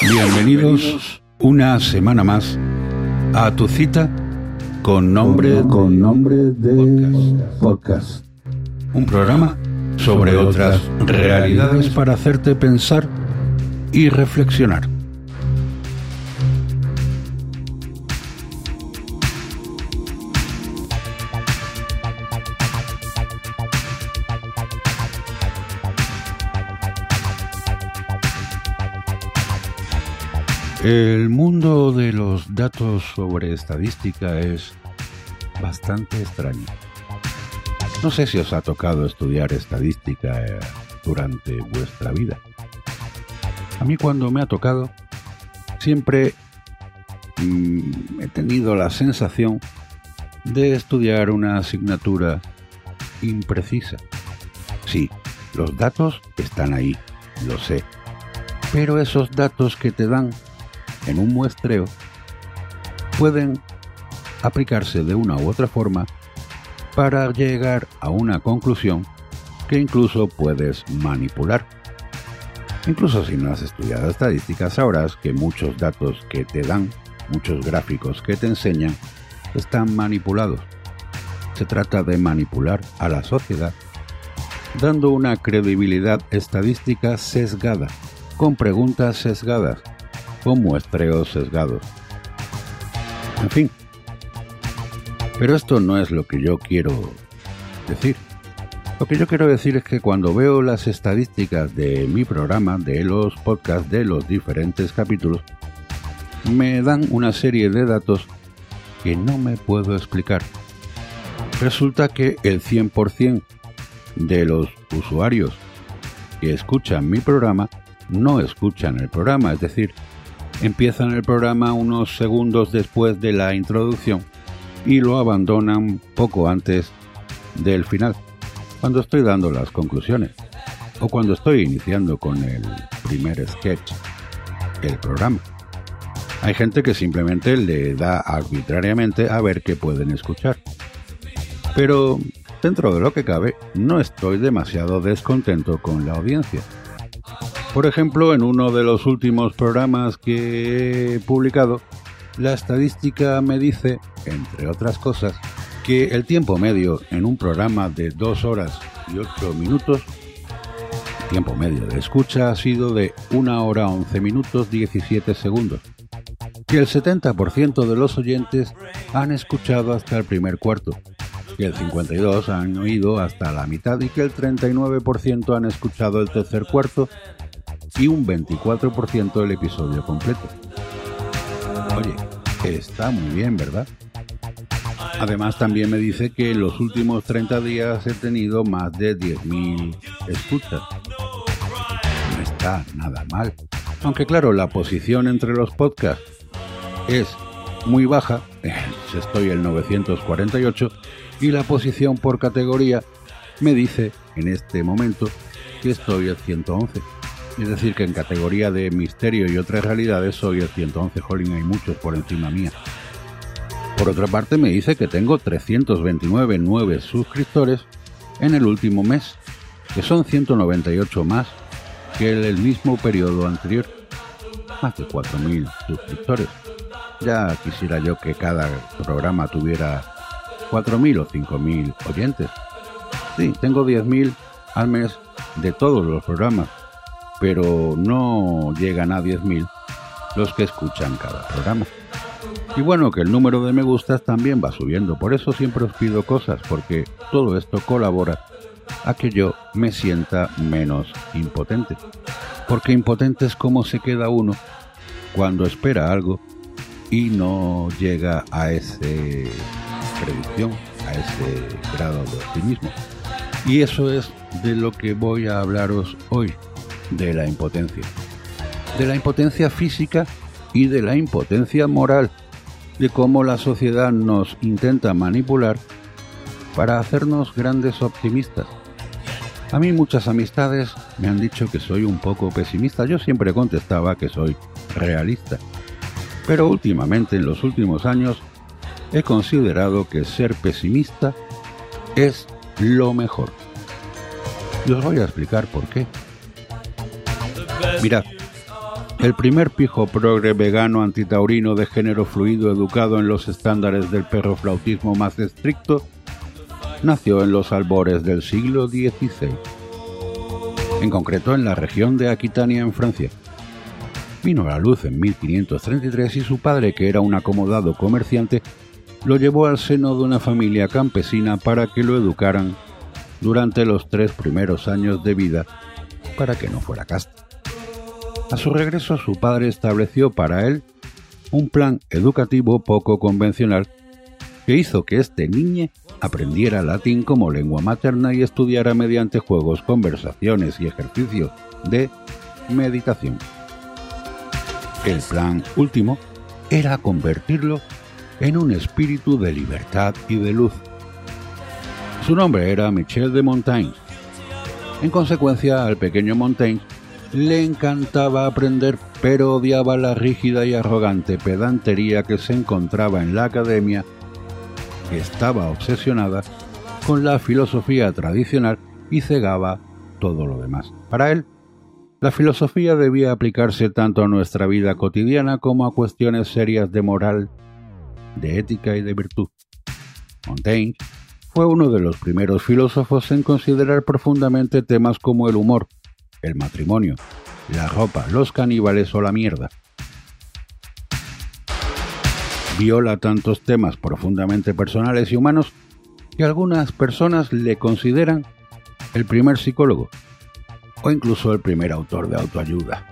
Bienvenidos una semana más a tu cita con nombre con nombre de podcast. Un programa sobre otras realidades para hacerte pensar y reflexionar. El mundo de los datos sobre estadística es bastante extraño. No sé si os ha tocado estudiar estadística eh, durante vuestra vida. A mí cuando me ha tocado, siempre mm, he tenido la sensación de estudiar una asignatura imprecisa. Sí, los datos están ahí, lo sé. Pero esos datos que te dan en un muestreo pueden aplicarse de una u otra forma para llegar a una conclusión que incluso puedes manipular. Incluso si no has estudiado estadísticas sabrás que muchos datos que te dan, muchos gráficos que te enseñan, están manipulados. Se trata de manipular a la sociedad, dando una credibilidad estadística sesgada, con preguntas sesgadas, con muestreos sesgados. En fin. Pero esto no es lo que yo quiero decir. Lo que yo quiero decir es que cuando veo las estadísticas de mi programa, de los podcasts, de los diferentes capítulos, me dan una serie de datos que no me puedo explicar. Resulta que el 100% de los usuarios que escuchan mi programa no escuchan el programa, es decir, empiezan el programa unos segundos después de la introducción y lo abandonan poco antes del final, cuando estoy dando las conclusiones o cuando estoy iniciando con el primer sketch del programa. Hay gente que simplemente le da arbitrariamente a ver qué pueden escuchar. Pero dentro de lo que cabe, no estoy demasiado descontento con la audiencia. Por ejemplo, en uno de los últimos programas que he publicado, la estadística me dice, entre otras cosas, que el tiempo medio en un programa de 2 horas y 8 minutos, tiempo medio de escucha ha sido de 1 hora 11 minutos 17 segundos, que el 70% de los oyentes han escuchado hasta el primer cuarto, que el 52% han oído hasta la mitad y que el 39% han escuchado el tercer cuarto y un 24% del episodio completo. Oye, está muy bien, ¿verdad? Además también me dice que en los últimos 30 días he tenido más de 10.000 escuchas. No está nada mal. Aunque claro, la posición entre los podcasts es muy baja, estoy el 948, y la posición por categoría me dice en este momento que estoy el 111. Es decir, que en categoría de misterio y otras realidades soy el 111, jolín, hay muchos por encima mía. Por otra parte, me dice que tengo 329 nueve suscriptores en el último mes, que son 198 más que en el mismo periodo anterior. Más de 4.000 suscriptores. Ya quisiera yo que cada programa tuviera 4.000 o 5.000 oyentes. Sí, tengo 10.000 al mes de todos los programas pero no llegan a 10.000 los que escuchan cada programa. Y bueno, que el número de me gustas también va subiendo, por eso siempre os pido cosas, porque todo esto colabora a que yo me sienta menos impotente. Porque impotente es como se queda uno cuando espera algo y no llega a esa predicción, a ese grado de optimismo. Y eso es de lo que voy a hablaros hoy, de la impotencia. De la impotencia física y de la impotencia moral, de cómo la sociedad nos intenta manipular para hacernos grandes optimistas. A mí muchas amistades me han dicho que soy un poco pesimista. Yo siempre contestaba que soy realista. Pero últimamente, en los últimos años, he considerado que ser pesimista es lo mejor. Y os voy a explicar por qué. Mirad, el primer pijo progre vegano antitaurino de género fluido educado en los estándares del perroflautismo más estricto nació en los albores del siglo XVI, en concreto en la región de Aquitania en Francia. Vino a la luz en 1533 y su padre, que era un acomodado comerciante, lo llevó al seno de una familia campesina para que lo educaran durante los tres primeros años de vida para que no fuera casto. A su regreso su padre estableció para él un plan educativo poco convencional que hizo que este niño aprendiera latín como lengua materna y estudiara mediante juegos, conversaciones y ejercicios de meditación. El plan último era convertirlo en un espíritu de libertad y de luz. Su nombre era Michel de Montaigne. En consecuencia, al pequeño Montaigne le encantaba aprender, pero odiaba la rígida y arrogante pedantería que se encontraba en la academia, estaba obsesionada con la filosofía tradicional y cegaba todo lo demás. Para él, la filosofía debía aplicarse tanto a nuestra vida cotidiana como a cuestiones serias de moral, de ética y de virtud. Montaigne fue uno de los primeros filósofos en considerar profundamente temas como el humor, el matrimonio, la ropa, los caníbales o la mierda. Viola tantos temas profundamente personales y humanos que algunas personas le consideran el primer psicólogo o incluso el primer autor de autoayuda.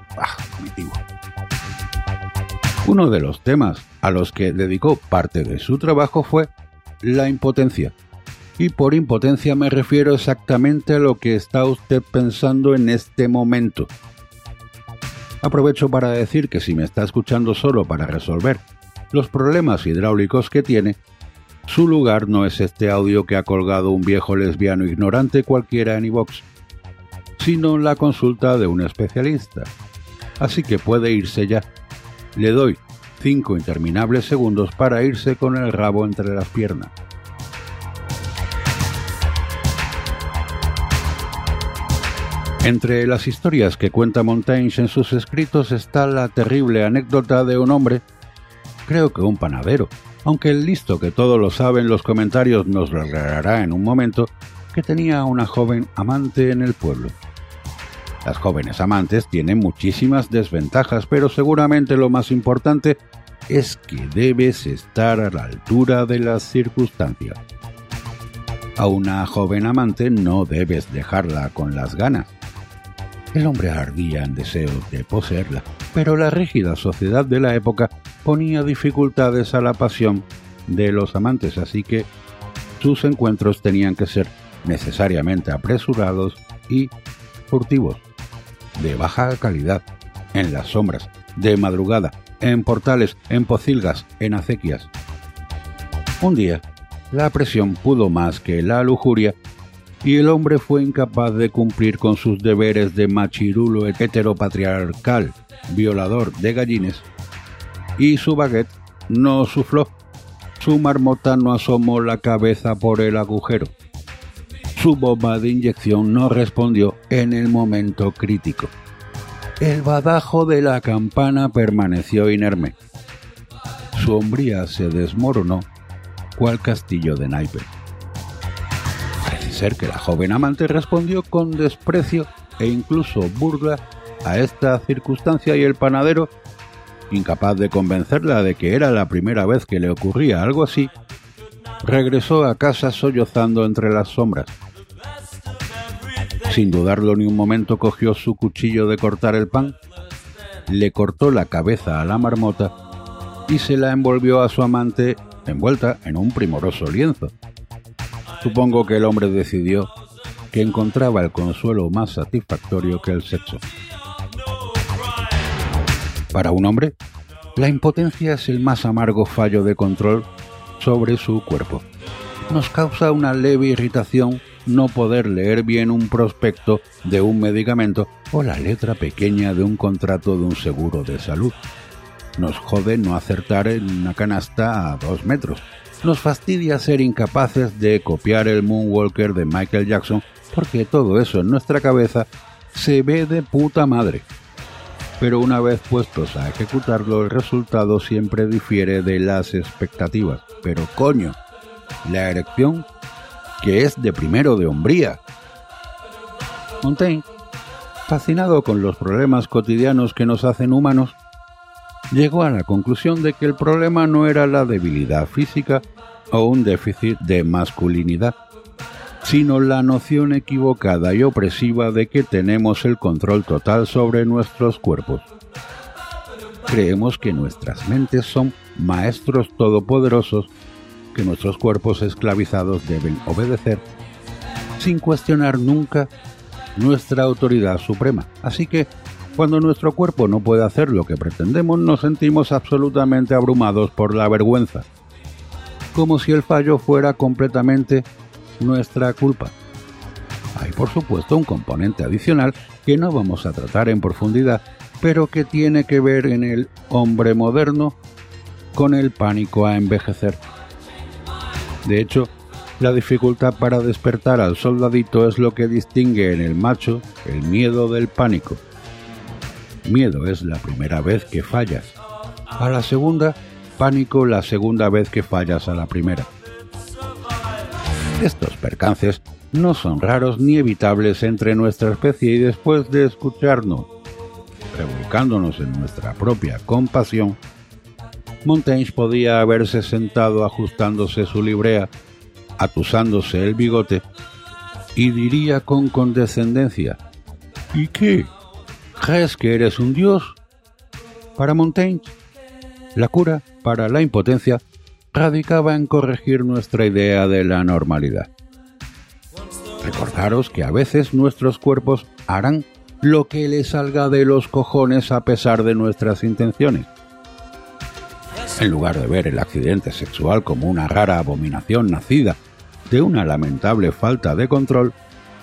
Uno de los temas a los que dedicó parte de su trabajo fue la impotencia, y por impotencia me refiero exactamente a lo que está usted pensando en este momento. Aprovecho para decir que si me está escuchando solo para resolver los problemas hidráulicos que tiene, su lugar no es este audio que ha colgado un viejo lesbiano ignorante cualquiera en iVox, sino la consulta de un especialista. Así que puede irse ya. Le doy cinco interminables segundos para irse con el rabo entre las piernas. Entre las historias que cuenta Montaigne en sus escritos está la terrible anécdota de un hombre, creo que un panadero, aunque el listo que todo lo sabe en los comentarios nos lo aclarará en un momento, que tenía una joven amante en el pueblo. Las jóvenes amantes tienen muchísimas desventajas, pero seguramente lo más importante es que debes estar a la altura de las circunstancias. A una joven amante no debes dejarla con las ganas. El hombre ardía en deseo de poseerla, pero la rígida sociedad de la época ponía dificultades a la pasión de los amantes, así que sus encuentros tenían que ser necesariamente apresurados y furtivos, de baja calidad, en las sombras, de madrugada, en portales, en pocilgas, en acequias. Un día, la presión pudo más que la lujuria y el hombre fue incapaz de cumplir con sus deberes de machirulo heteropatriarcal, violador de gallines, y su baguette no sufló. Su marmota no asomó la cabeza por el agujero. Su bomba de inyección no respondió en el momento crítico. El badajo de la campana permaneció inerme. Su hombría se desmoronó cual castillo de naipes ser que la joven amante respondió con desprecio e incluso burla a esta circunstancia y el panadero, incapaz de convencerla de que era la primera vez que le ocurría algo así, regresó a casa sollozando entre las sombras. Sin dudarlo ni un momento cogió su cuchillo de cortar el pan, le cortó la cabeza a la marmota y se la envolvió a su amante envuelta en un primoroso lienzo. Supongo que el hombre decidió que encontraba el consuelo más satisfactorio que el sexo. Para un hombre, la impotencia es el más amargo fallo de control sobre su cuerpo. Nos causa una leve irritación no poder leer bien un prospecto de un medicamento o la letra pequeña de un contrato de un seguro de salud. Nos jode no acertar en una canasta a dos metros nos fastidia ser incapaces de copiar el Moonwalker de Michael Jackson porque todo eso en nuestra cabeza se ve de puta madre. Pero una vez puestos a ejecutarlo, el resultado siempre difiere de las expectativas. Pero coño, la erección, que es de primero de hombría. Montaigne, fascinado con los problemas cotidianos que nos hacen humanos, llegó a la conclusión de que el problema no era la debilidad física o un déficit de masculinidad, sino la noción equivocada y opresiva de que tenemos el control total sobre nuestros cuerpos. Creemos que nuestras mentes son maestros todopoderosos que nuestros cuerpos esclavizados deben obedecer sin cuestionar nunca nuestra autoridad suprema. Así que cuando nuestro cuerpo no puede hacer lo que pretendemos, nos sentimos absolutamente abrumados por la vergüenza, como si el fallo fuera completamente nuestra culpa. Hay por supuesto un componente adicional que no vamos a tratar en profundidad, pero que tiene que ver en el hombre moderno con el pánico a envejecer. De hecho, la dificultad para despertar al soldadito es lo que distingue en el macho el miedo del pánico. Miedo es la primera vez que fallas. A la segunda, pánico la segunda vez que fallas a la primera. Estos percances no son raros ni evitables entre nuestra especie y después de escucharnos, revolcándonos en nuestra propia compasión, Montaigne podía haberse sentado ajustándose su librea, atusándose el bigote, y diría con condescendencia, ¿Y qué? ¿Crees que eres un dios? Para Montaigne, la cura para la impotencia radicaba en corregir nuestra idea de la normalidad. Recordaros que a veces nuestros cuerpos harán lo que les salga de los cojones a pesar de nuestras intenciones. En lugar de ver el accidente sexual como una rara abominación nacida de una lamentable falta de control,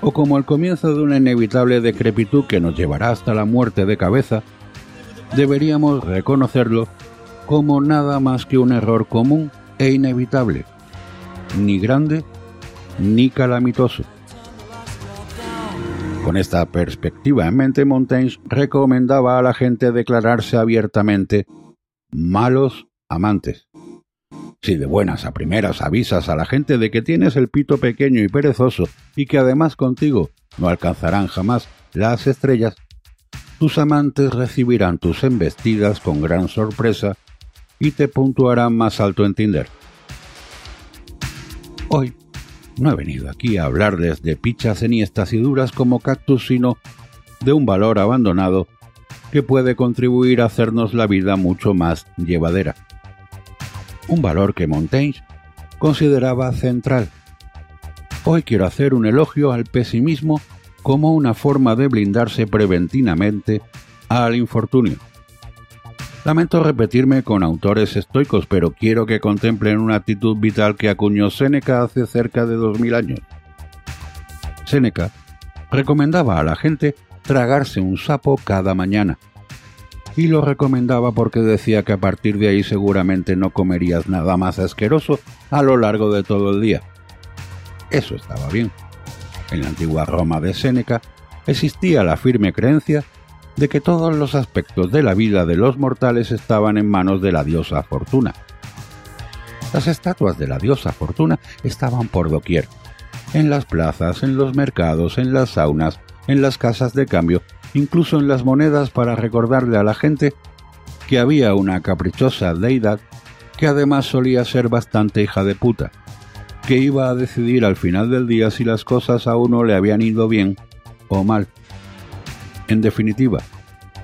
o como el comienzo de una inevitable decrepitud que nos llevará hasta la muerte de cabeza, deberíamos reconocerlo como nada más que un error común e inevitable, ni grande ni calamitoso. Con esta perspectiva en mente, Montaigne recomendaba a la gente declararse abiertamente malos amantes. Si de buenas a primeras avisas a la gente de que tienes el pito pequeño y perezoso y que además contigo no alcanzarán jamás las estrellas, tus amantes recibirán tus embestidas con gran sorpresa y te puntuarán más alto en Tinder. Hoy no he venido aquí a hablarles de pichas enhiestas y duras como cactus, sino de un valor abandonado que puede contribuir a hacernos la vida mucho más llevadera. Un valor que Montaigne consideraba central. Hoy quiero hacer un elogio al pesimismo como una forma de blindarse preventivamente al infortunio. Lamento repetirme con autores estoicos, pero quiero que contemplen una actitud vital que acuñó Séneca hace cerca de dos mil años. Séneca recomendaba a la gente tragarse un sapo cada mañana. Y lo recomendaba porque decía que a partir de ahí seguramente no comerías nada más asqueroso a lo largo de todo el día. Eso estaba bien. En la antigua Roma de Séneca existía la firme creencia de que todos los aspectos de la vida de los mortales estaban en manos de la diosa Fortuna. Las estatuas de la diosa Fortuna estaban por doquier, en las plazas, en los mercados, en las saunas, en las casas de cambio, incluso en las monedas para recordarle a la gente que había una caprichosa deidad que además solía ser bastante hija de puta, que iba a decidir al final del día si las cosas a uno le habían ido bien o mal. En definitiva,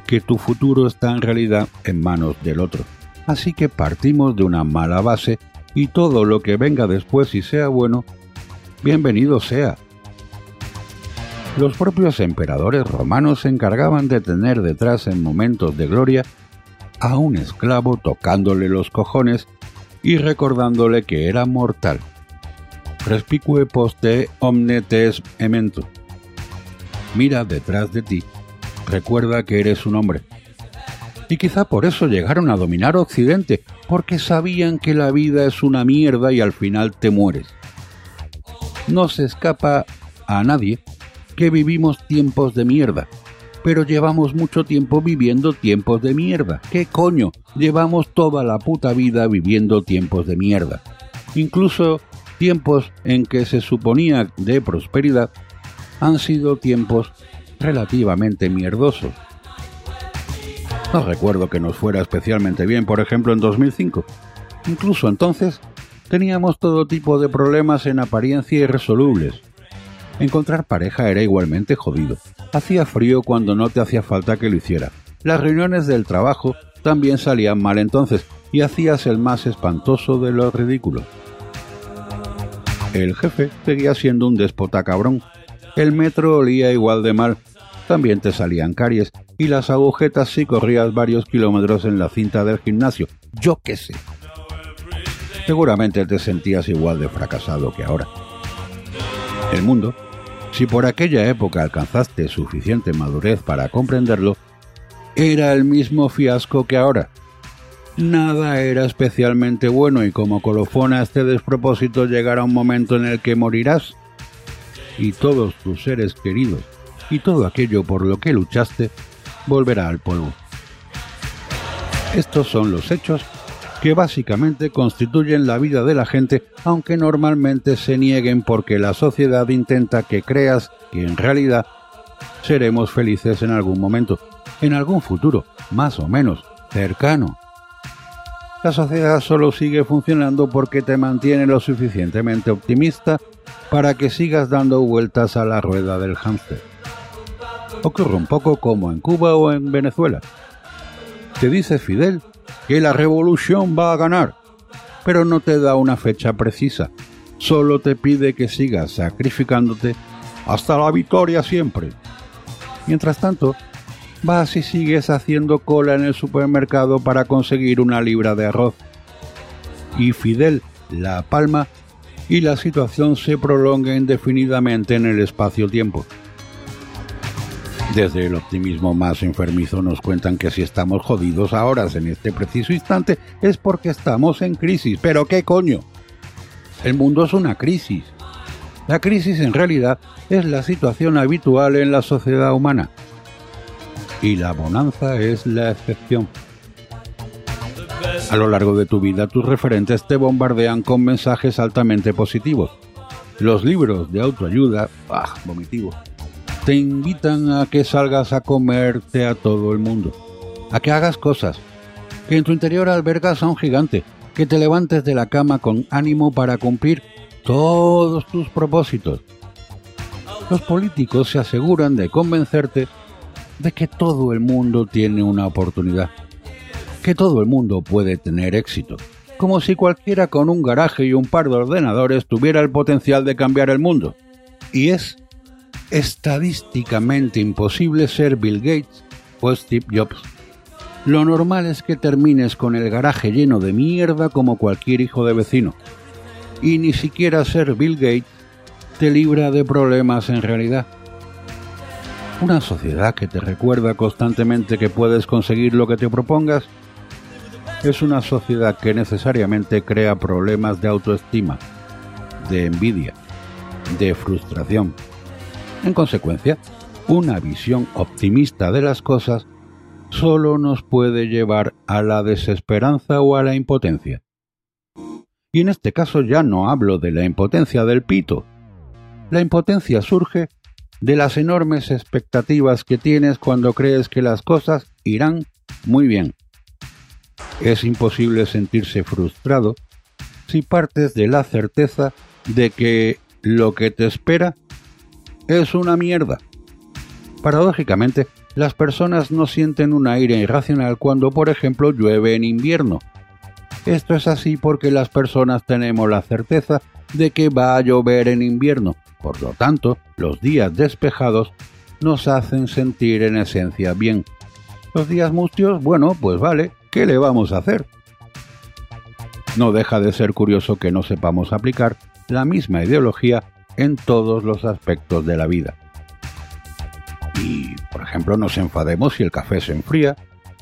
que tu futuro está en realidad en manos del otro. Así que partimos de una mala base y todo lo que venga después y sea bueno, bienvenido sea. Los propios emperadores romanos se encargaban de tener detrás en momentos de gloria a un esclavo tocándole los cojones y recordándole que era mortal. Respicue poste omnetes emento. Mira detrás de ti recuerda que eres un hombre. Y quizá por eso llegaron a dominar Occidente, porque sabían que la vida es una mierda y al final te mueres. No se escapa a nadie que vivimos tiempos de mierda. Pero llevamos mucho tiempo viviendo tiempos de mierda. ¿Qué coño? Llevamos toda la puta vida viviendo tiempos de mierda. Incluso tiempos en que se suponía de prosperidad han sido tiempos relativamente mierdosos. No recuerdo que nos fuera especialmente bien, por ejemplo, en 2005. Incluso entonces teníamos todo tipo de problemas en apariencia irresolubles. Encontrar pareja era igualmente jodido. Hacía frío cuando no te hacía falta que lo hiciera. Las reuniones del trabajo también salían mal entonces y hacías el más espantoso de los ridículos. El jefe seguía siendo un déspota cabrón. El metro olía igual de mal. También te salían caries y las agujetas si corrías varios kilómetros en la cinta del gimnasio. Yo qué sé. Seguramente te sentías igual de fracasado que ahora. El mundo, si por aquella época alcanzaste suficiente madurez para comprenderlo, era el mismo fiasco que ahora. Nada era especialmente bueno y como colofón a este despropósito llegará un momento en el que morirás y todos tus seres queridos y todo aquello por lo que luchaste volverá al polvo. Estos son los hechos que básicamente constituyen la vida de la gente, aunque normalmente se nieguen porque la sociedad intenta que creas que en realidad seremos felices en algún momento, en algún futuro, más o menos cercano. La sociedad solo sigue funcionando porque te mantiene lo suficientemente optimista para que sigas dando vueltas a la rueda del hámster. Ocurre un poco como en Cuba o en Venezuela. Te dice Fidel que la revolución va a ganar, pero no te da una fecha precisa, solo te pide que sigas sacrificándote hasta la victoria siempre. Mientras tanto, vas y sigues haciendo cola en el supermercado para conseguir una libra de arroz. Y Fidel la palma y la situación se prolonga indefinidamente en el espacio-tiempo. Desde el optimismo más enfermizo nos cuentan que si estamos jodidos ahora en este preciso instante es porque estamos en crisis. Pero ¿qué coño? El mundo es una crisis. La crisis en realidad es la situación habitual en la sociedad humana. Y la bonanza es la excepción. A lo largo de tu vida tus referentes te bombardean con mensajes altamente positivos. Los libros de autoayuda, ah, vomitivo, te invitan a que salgas a comerte a todo el mundo, a que hagas cosas, que en tu interior albergas a un gigante, que te levantes de la cama con ánimo para cumplir todos tus propósitos. Los políticos se aseguran de convencerte de que todo el mundo tiene una oportunidad, que todo el mundo puede tener éxito, como si cualquiera con un garaje y un par de ordenadores tuviera el potencial de cambiar el mundo. Y es estadísticamente imposible ser Bill Gates o Steve Jobs. Lo normal es que termines con el garaje lleno de mierda como cualquier hijo de vecino. Y ni siquiera ser Bill Gates te libra de problemas en realidad. Una sociedad que te recuerda constantemente que puedes conseguir lo que te propongas es una sociedad que necesariamente crea problemas de autoestima, de envidia, de frustración, en consecuencia, una visión optimista de las cosas solo nos puede llevar a la desesperanza o a la impotencia. Y en este caso ya no hablo de la impotencia del pito. La impotencia surge de las enormes expectativas que tienes cuando crees que las cosas irán muy bien. Es imposible sentirse frustrado si partes de la certeza de que lo que te espera es una mierda. Paradójicamente, las personas no sienten un aire irracional cuando, por ejemplo, llueve en invierno. Esto es así porque las personas tenemos la certeza de que va a llover en invierno. Por lo tanto, los días despejados nos hacen sentir en esencia bien. Los días mustios, bueno, pues vale, ¿qué le vamos a hacer? No deja de ser curioso que no sepamos aplicar la misma ideología en todos los aspectos de la vida. Y, por ejemplo, nos enfademos si el café se enfría,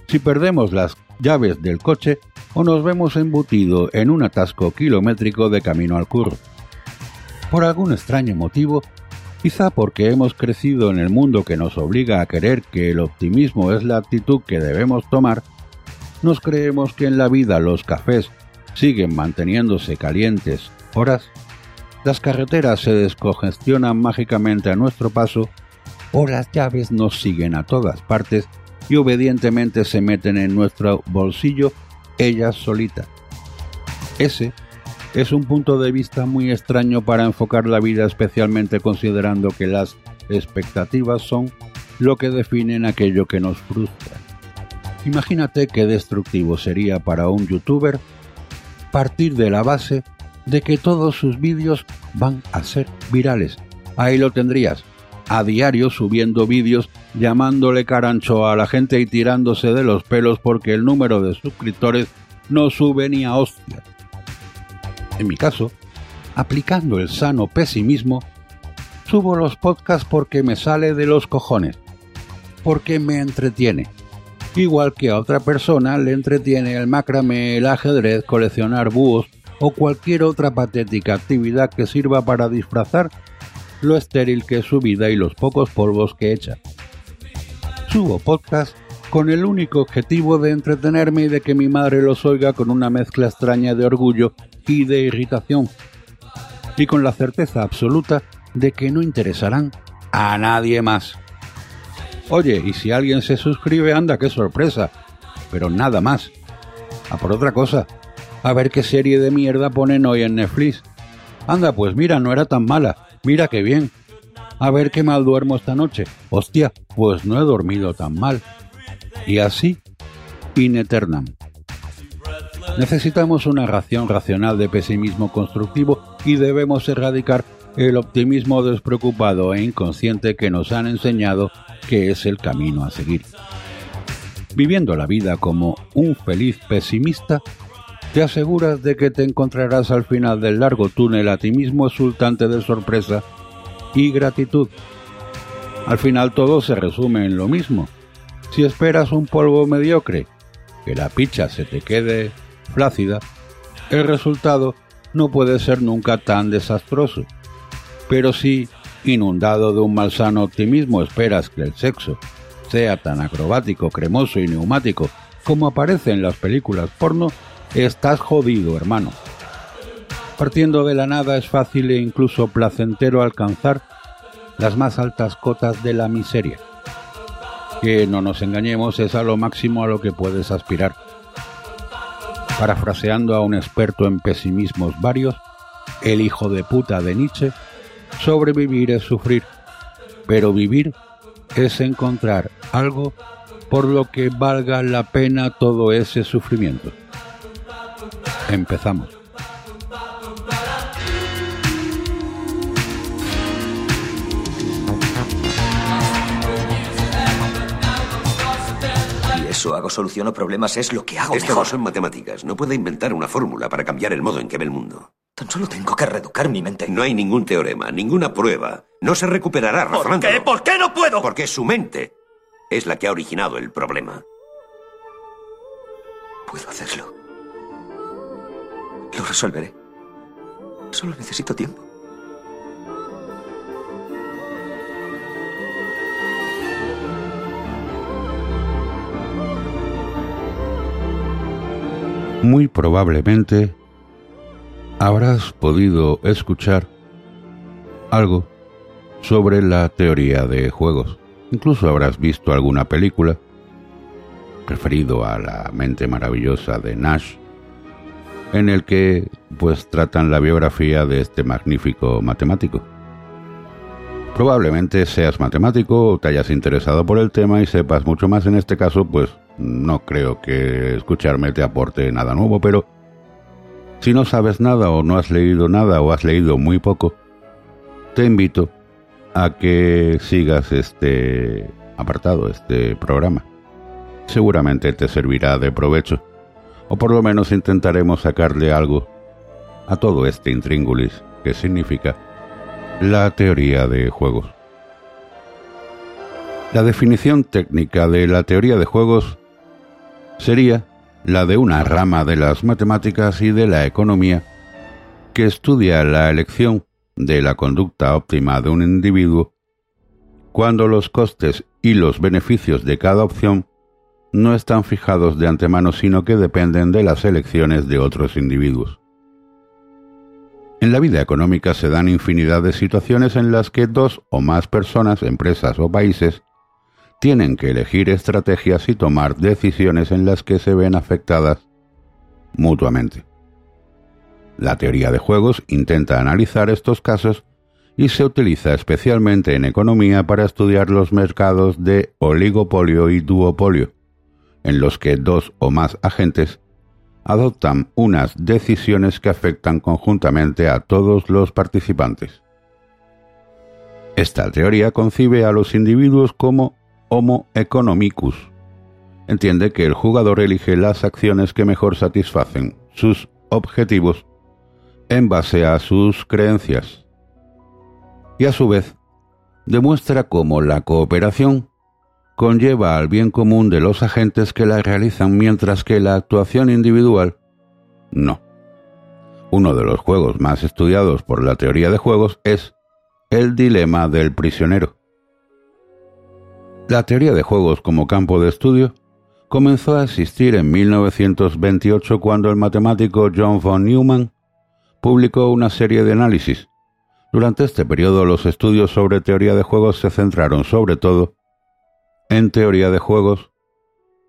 si perdemos las llaves del coche o nos vemos embutido en un atasco kilométrico de camino al curro. Por algún extraño motivo, Quizá porque hemos crecido en el mundo que nos obliga a creer que el optimismo es la actitud que debemos tomar, nos creemos que en la vida los cafés siguen manteniéndose calientes horas, las carreteras se descongestionan mágicamente a nuestro paso o las llaves nos siguen a todas partes y obedientemente se meten en nuestro bolsillo ellas solitas. Ese es un punto de vista muy extraño para enfocar la vida, especialmente considerando que las expectativas son lo que definen aquello que nos frustra. Imagínate qué destructivo sería para un youtuber partir de la base de que todos sus vídeos van a ser virales. Ahí lo tendrías, a diario subiendo vídeos llamándole carancho a la gente y tirándose de los pelos porque el número de suscriptores no sube ni a hostia. En mi caso, aplicando el sano pesimismo, subo los podcasts porque me sale de los cojones, porque me entretiene. Igual que a otra persona le entretiene el macramé, el ajedrez, coleccionar búhos o cualquier otra patética actividad que sirva para disfrazar lo estéril que es su vida y los pocos polvos que echa. Subo podcast con el único objetivo de entretenerme y de que mi madre los oiga con una mezcla extraña de orgullo y de irritación, y con la certeza absoluta de que no interesarán a nadie más. Oye, y si alguien se suscribe, anda, qué sorpresa, pero nada más. A por otra cosa, a ver qué serie de mierda ponen hoy en Netflix. Anda, pues mira, no era tan mala, mira qué bien. A ver qué mal duermo esta noche. Hostia, pues no he dormido tan mal. Y así, in eternam. Necesitamos una ración racional de pesimismo constructivo y debemos erradicar el optimismo despreocupado e inconsciente que nos han enseñado que es el camino a seguir. Viviendo la vida como un feliz pesimista, te aseguras de que te encontrarás al final del largo túnel a ti mismo exultante de sorpresa y gratitud. Al final todo se resume en lo mismo. Si esperas un polvo mediocre, que la picha se te quede flácida, el resultado no puede ser nunca tan desastroso. Pero si, inundado de un malsano optimismo, esperas que el sexo sea tan acrobático, cremoso y neumático como aparece en las películas porno, estás jodido, hermano. Partiendo de la nada es fácil e incluso placentero alcanzar las más altas cotas de la miseria. Que no nos engañemos es a lo máximo a lo que puedes aspirar. Parafraseando a un experto en pesimismos varios, el hijo de puta de Nietzsche, sobrevivir es sufrir, pero vivir es encontrar algo por lo que valga la pena todo ese sufrimiento. Empezamos. Eso hago soluciono problemas es lo que hago Esto mejor. no son matemáticas. No puede inventar una fórmula para cambiar el modo en que ve el mundo. Tan solo tengo que reeducar mi mente. No hay ningún teorema, ninguna prueba. No se recuperará ¿Por qué? ¿Por qué no puedo? Porque su mente es la que ha originado el problema. Puedo hacerlo. Lo resolveré. Solo necesito tiempo. Muy probablemente habrás podido escuchar algo sobre la teoría de juegos. Incluso habrás visto alguna película referido a la mente maravillosa de Nash, en el que pues tratan la biografía de este magnífico matemático. Probablemente seas matemático o te hayas interesado por el tema y sepas mucho más en este caso, pues no creo que escucharme te aporte nada nuevo, pero si no sabes nada o no has leído nada o has leído muy poco, te invito a que sigas este apartado, este programa. Seguramente te servirá de provecho, o por lo menos intentaremos sacarle algo a todo este intríngulis que significa la teoría de juegos. La definición técnica de la teoría de juegos sería la de una rama de las matemáticas y de la economía que estudia la elección de la conducta óptima de un individuo cuando los costes y los beneficios de cada opción no están fijados de antemano, sino que dependen de las elecciones de otros individuos. En la vida económica se dan infinidad de situaciones en las que dos o más personas, empresas o países tienen que elegir estrategias y tomar decisiones en las que se ven afectadas mutuamente. La teoría de juegos intenta analizar estos casos y se utiliza especialmente en economía para estudiar los mercados de oligopolio y duopolio, en los que dos o más agentes adoptan unas decisiones que afectan conjuntamente a todos los participantes. Esta teoría concibe a los individuos como Homo economicus. Entiende que el jugador elige las acciones que mejor satisfacen sus objetivos en base a sus creencias. Y a su vez, demuestra cómo la cooperación conlleva al bien común de los agentes que la realizan, mientras que la actuación individual no. Uno de los juegos más estudiados por la teoría de juegos es el dilema del prisionero. La teoría de juegos como campo de estudio comenzó a existir en 1928 cuando el matemático John von Neumann publicó una serie de análisis. Durante este periodo los estudios sobre teoría de juegos se centraron sobre todo en teoría de juegos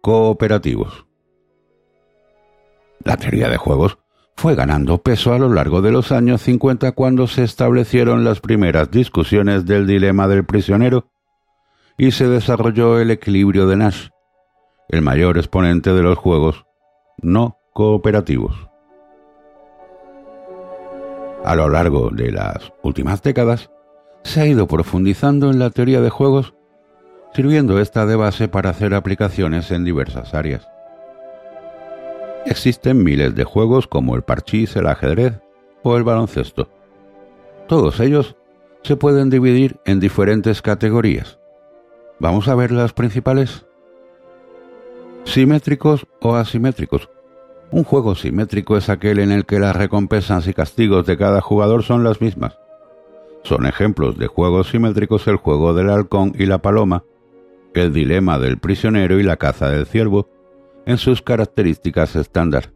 cooperativos. La teoría de juegos fue ganando peso a lo largo de los años 50 cuando se establecieron las primeras discusiones del dilema del prisionero y se desarrolló el equilibrio de Nash, el mayor exponente de los juegos no cooperativos. A lo largo de las últimas décadas, se ha ido profundizando en la teoría de juegos, sirviendo esta de base para hacer aplicaciones en diversas áreas. Existen miles de juegos como el parchís, el ajedrez o el baloncesto. Todos ellos se pueden dividir en diferentes categorías. Vamos a ver las principales. Simétricos o asimétricos, un juego simétrico es aquel en el que las recompensas y castigos de cada jugador son las mismas. Son ejemplos de juegos simétricos el juego del halcón y la paloma, el dilema del prisionero y la caza del ciervo, en sus características estándar.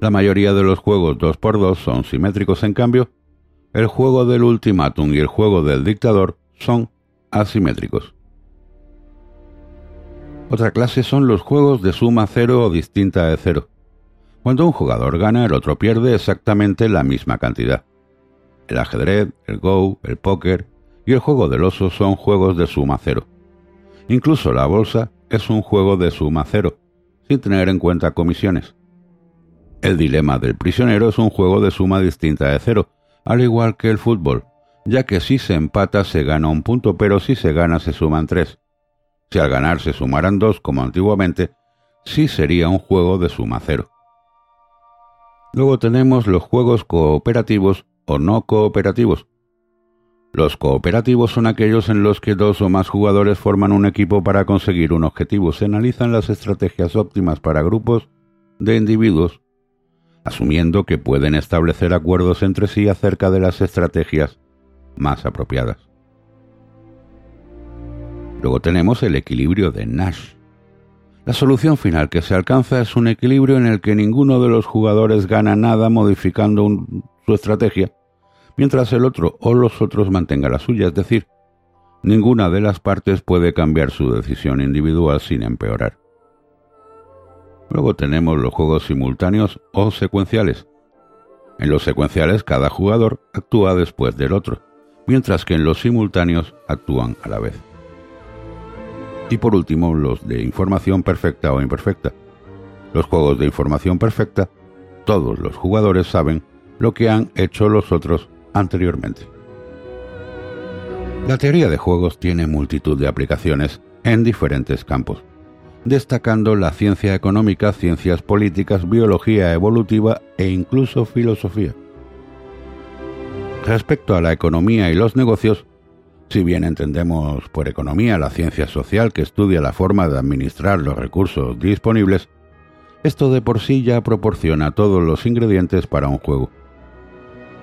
La mayoría de los juegos 2x2 son simétricos, en cambio, el juego del ultimátum y el juego del dictador son asimétricos. Otra clase son los juegos de suma cero o distinta de cero. Cuando un jugador gana, el otro pierde exactamente la misma cantidad. El ajedrez, el go, el póker y el juego del oso son juegos de suma cero. Incluso la bolsa es un juego de suma cero, sin tener en cuenta comisiones. El dilema del prisionero es un juego de suma distinta de cero, al igual que el fútbol, ya que si se empata se gana un punto, pero si se gana se suman tres. Si al ganar se sumaran dos, como antiguamente, sí sería un juego de suma cero. Luego tenemos los juegos cooperativos o no cooperativos. Los cooperativos son aquellos en los que dos o más jugadores forman un equipo para conseguir un objetivo. Se analizan las estrategias óptimas para grupos de individuos, asumiendo que pueden establecer acuerdos entre sí acerca de las estrategias más apropiadas. Luego tenemos el equilibrio de Nash. La solución final que se alcanza es un equilibrio en el que ninguno de los jugadores gana nada modificando su estrategia, mientras el otro o los otros mantenga la suya, es decir, ninguna de las partes puede cambiar su decisión individual sin empeorar. Luego tenemos los juegos simultáneos o secuenciales. En los secuenciales cada jugador actúa después del otro, mientras que en los simultáneos actúan a la vez. Y por último, los de información perfecta o imperfecta. Los juegos de información perfecta, todos los jugadores saben lo que han hecho los otros anteriormente. La teoría de juegos tiene multitud de aplicaciones en diferentes campos, destacando la ciencia económica, ciencias políticas, biología evolutiva e incluso filosofía. Respecto a la economía y los negocios, si bien entendemos por economía la ciencia social que estudia la forma de administrar los recursos disponibles, esto de por sí ya proporciona todos los ingredientes para un juego.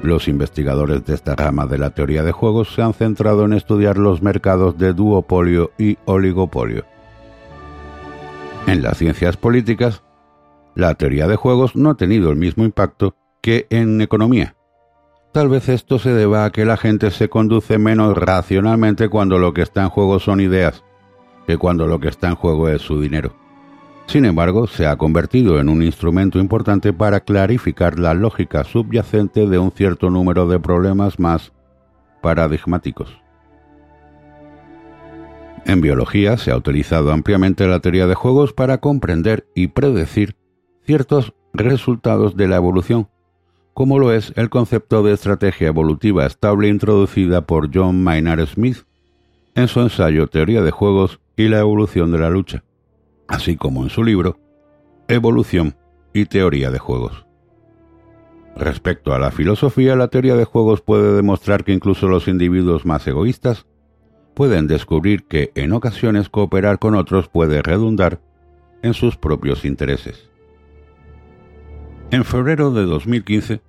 Los investigadores de esta rama de la teoría de juegos se han centrado en estudiar los mercados de duopolio y oligopolio. En las ciencias políticas, la teoría de juegos no ha tenido el mismo impacto que en economía. Tal vez esto se deba a que la gente se conduce menos racionalmente cuando lo que está en juego son ideas, que cuando lo que está en juego es su dinero. Sin embargo, se ha convertido en un instrumento importante para clarificar la lógica subyacente de un cierto número de problemas más paradigmáticos. En biología se ha utilizado ampliamente la teoría de juegos para comprender y predecir ciertos resultados de la evolución, como lo es el concepto de estrategia evolutiva estable introducida por John Maynard Smith en su ensayo Teoría de Juegos y la evolución de la lucha así como en su libro Evolución y Teoría de Juegos. Respecto a la filosofía, la teoría de juegos puede demostrar que incluso los individuos más egoístas pueden descubrir que en ocasiones cooperar con otros puede redundar en sus propios intereses. En febrero de 2015,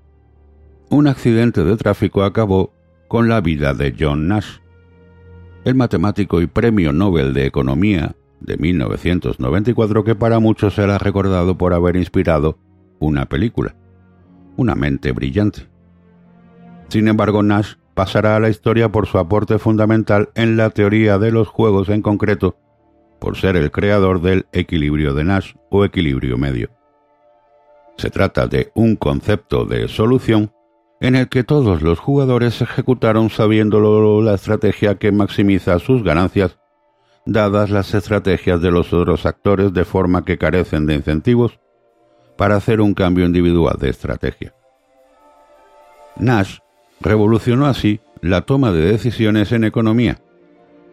un accidente de tráfico acabó con la vida de John Nash. El matemático y premio Nobel de Economía de 1994 que para muchos será recordado por haber inspirado una película, Una mente brillante. Sin embargo, Nash pasará a la historia por su aporte fundamental en la teoría de los juegos en concreto, por ser el creador del equilibrio de Nash o equilibrio medio. Se trata de un concepto de solución en el que todos los jugadores ejecutaron sabiéndolo la estrategia que maximiza sus ganancias dadas las estrategias de los otros actores de forma que carecen de incentivos para hacer un cambio individual de estrategia. Nash revolucionó así la toma de decisiones en economía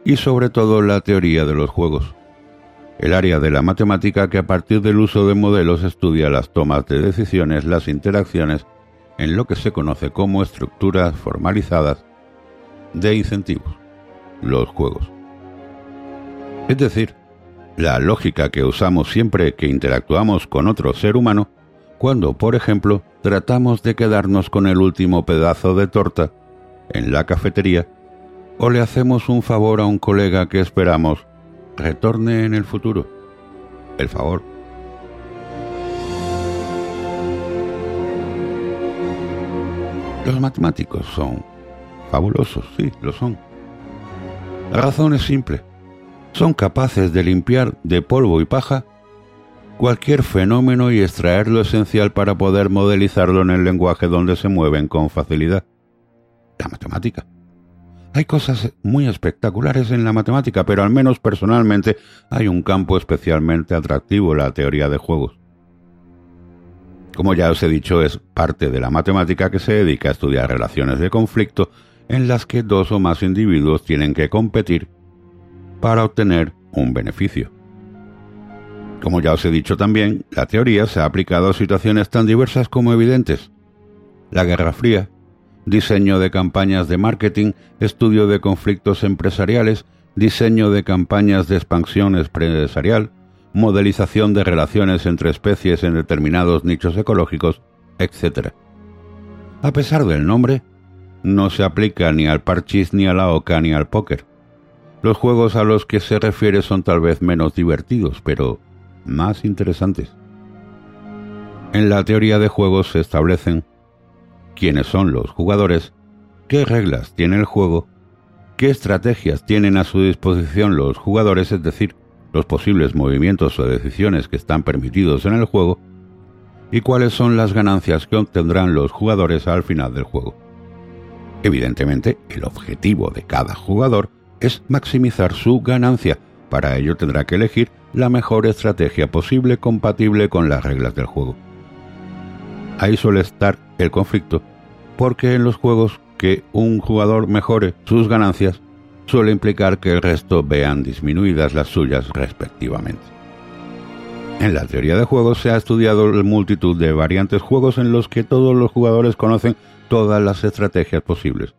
y sobre todo la teoría de los juegos, el área de la matemática que a partir del uso de modelos estudia las tomas de decisiones, las interacciones en lo que se conoce como estructuras formalizadas de incentivos, los juegos. Es decir, la lógica que usamos siempre que interactuamos con otro ser humano, cuando, por ejemplo, tratamos de quedarnos con el último pedazo de torta en la cafetería, o le hacemos un favor a un colega que esperamos retorne en el futuro. El favor. Los matemáticos son fabulosos, sí, lo son. La razón es simple son capaces de limpiar de polvo y paja cualquier fenómeno y extraer lo esencial para poder modelizarlo en el lenguaje donde se mueven con facilidad. La matemática. Hay cosas muy espectaculares en la matemática, pero al menos personalmente hay un campo especialmente atractivo, la teoría de juegos. Como ya os he dicho, es parte de la matemática que se dedica a estudiar relaciones de conflicto en las que dos o más individuos tienen que competir para obtener un beneficio. Como ya os he dicho también, la teoría se ha aplicado a situaciones tan diversas como evidentes. La Guerra Fría, diseño de campañas de marketing, estudio de conflictos empresariales, diseño de campañas de expansión empresarial, modelización de relaciones entre especies en determinados nichos ecológicos, etc. A pesar del nombre, no se aplica ni al parchís ni a la oca ni al póker. Los juegos a los que se refiere son tal vez menos divertidos, pero más interesantes. En la teoría de juegos se establecen quiénes son los jugadores, qué reglas tiene el juego, qué estrategias tienen a su disposición los jugadores, es decir, los posibles movimientos o decisiones que están permitidos en el juego, y cuáles son las ganancias que obtendrán los jugadores al final del juego. Evidentemente, el objetivo de cada jugador es maximizar su ganancia. Para ello tendrá que elegir la mejor estrategia posible compatible con las reglas del juego. Ahí suele estar el conflicto, porque en los juegos que un jugador mejore sus ganancias suele implicar que el resto vean disminuidas las suyas respectivamente. En la teoría de juegos se ha estudiado multitud de variantes juegos en los que todos los jugadores conocen todas las estrategias posibles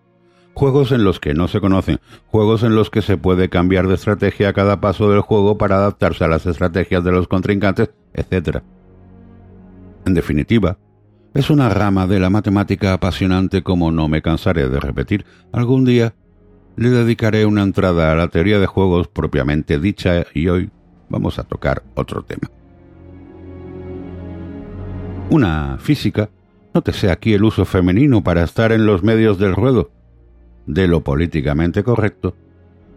juegos en los que no se conocen, juegos en los que se puede cambiar de estrategia a cada paso del juego para adaptarse a las estrategias de los contrincantes, etc. En definitiva, Es una rama de la matemática apasionante como no me cansaré de repetir. Algún día le dedicaré una entrada a la teoría de juegos propiamente dicha y hoy vamos a tocar otro tema. Una física, nótese aquí el uso femenino para estar en los medios del ruedo, de lo políticamente correcto,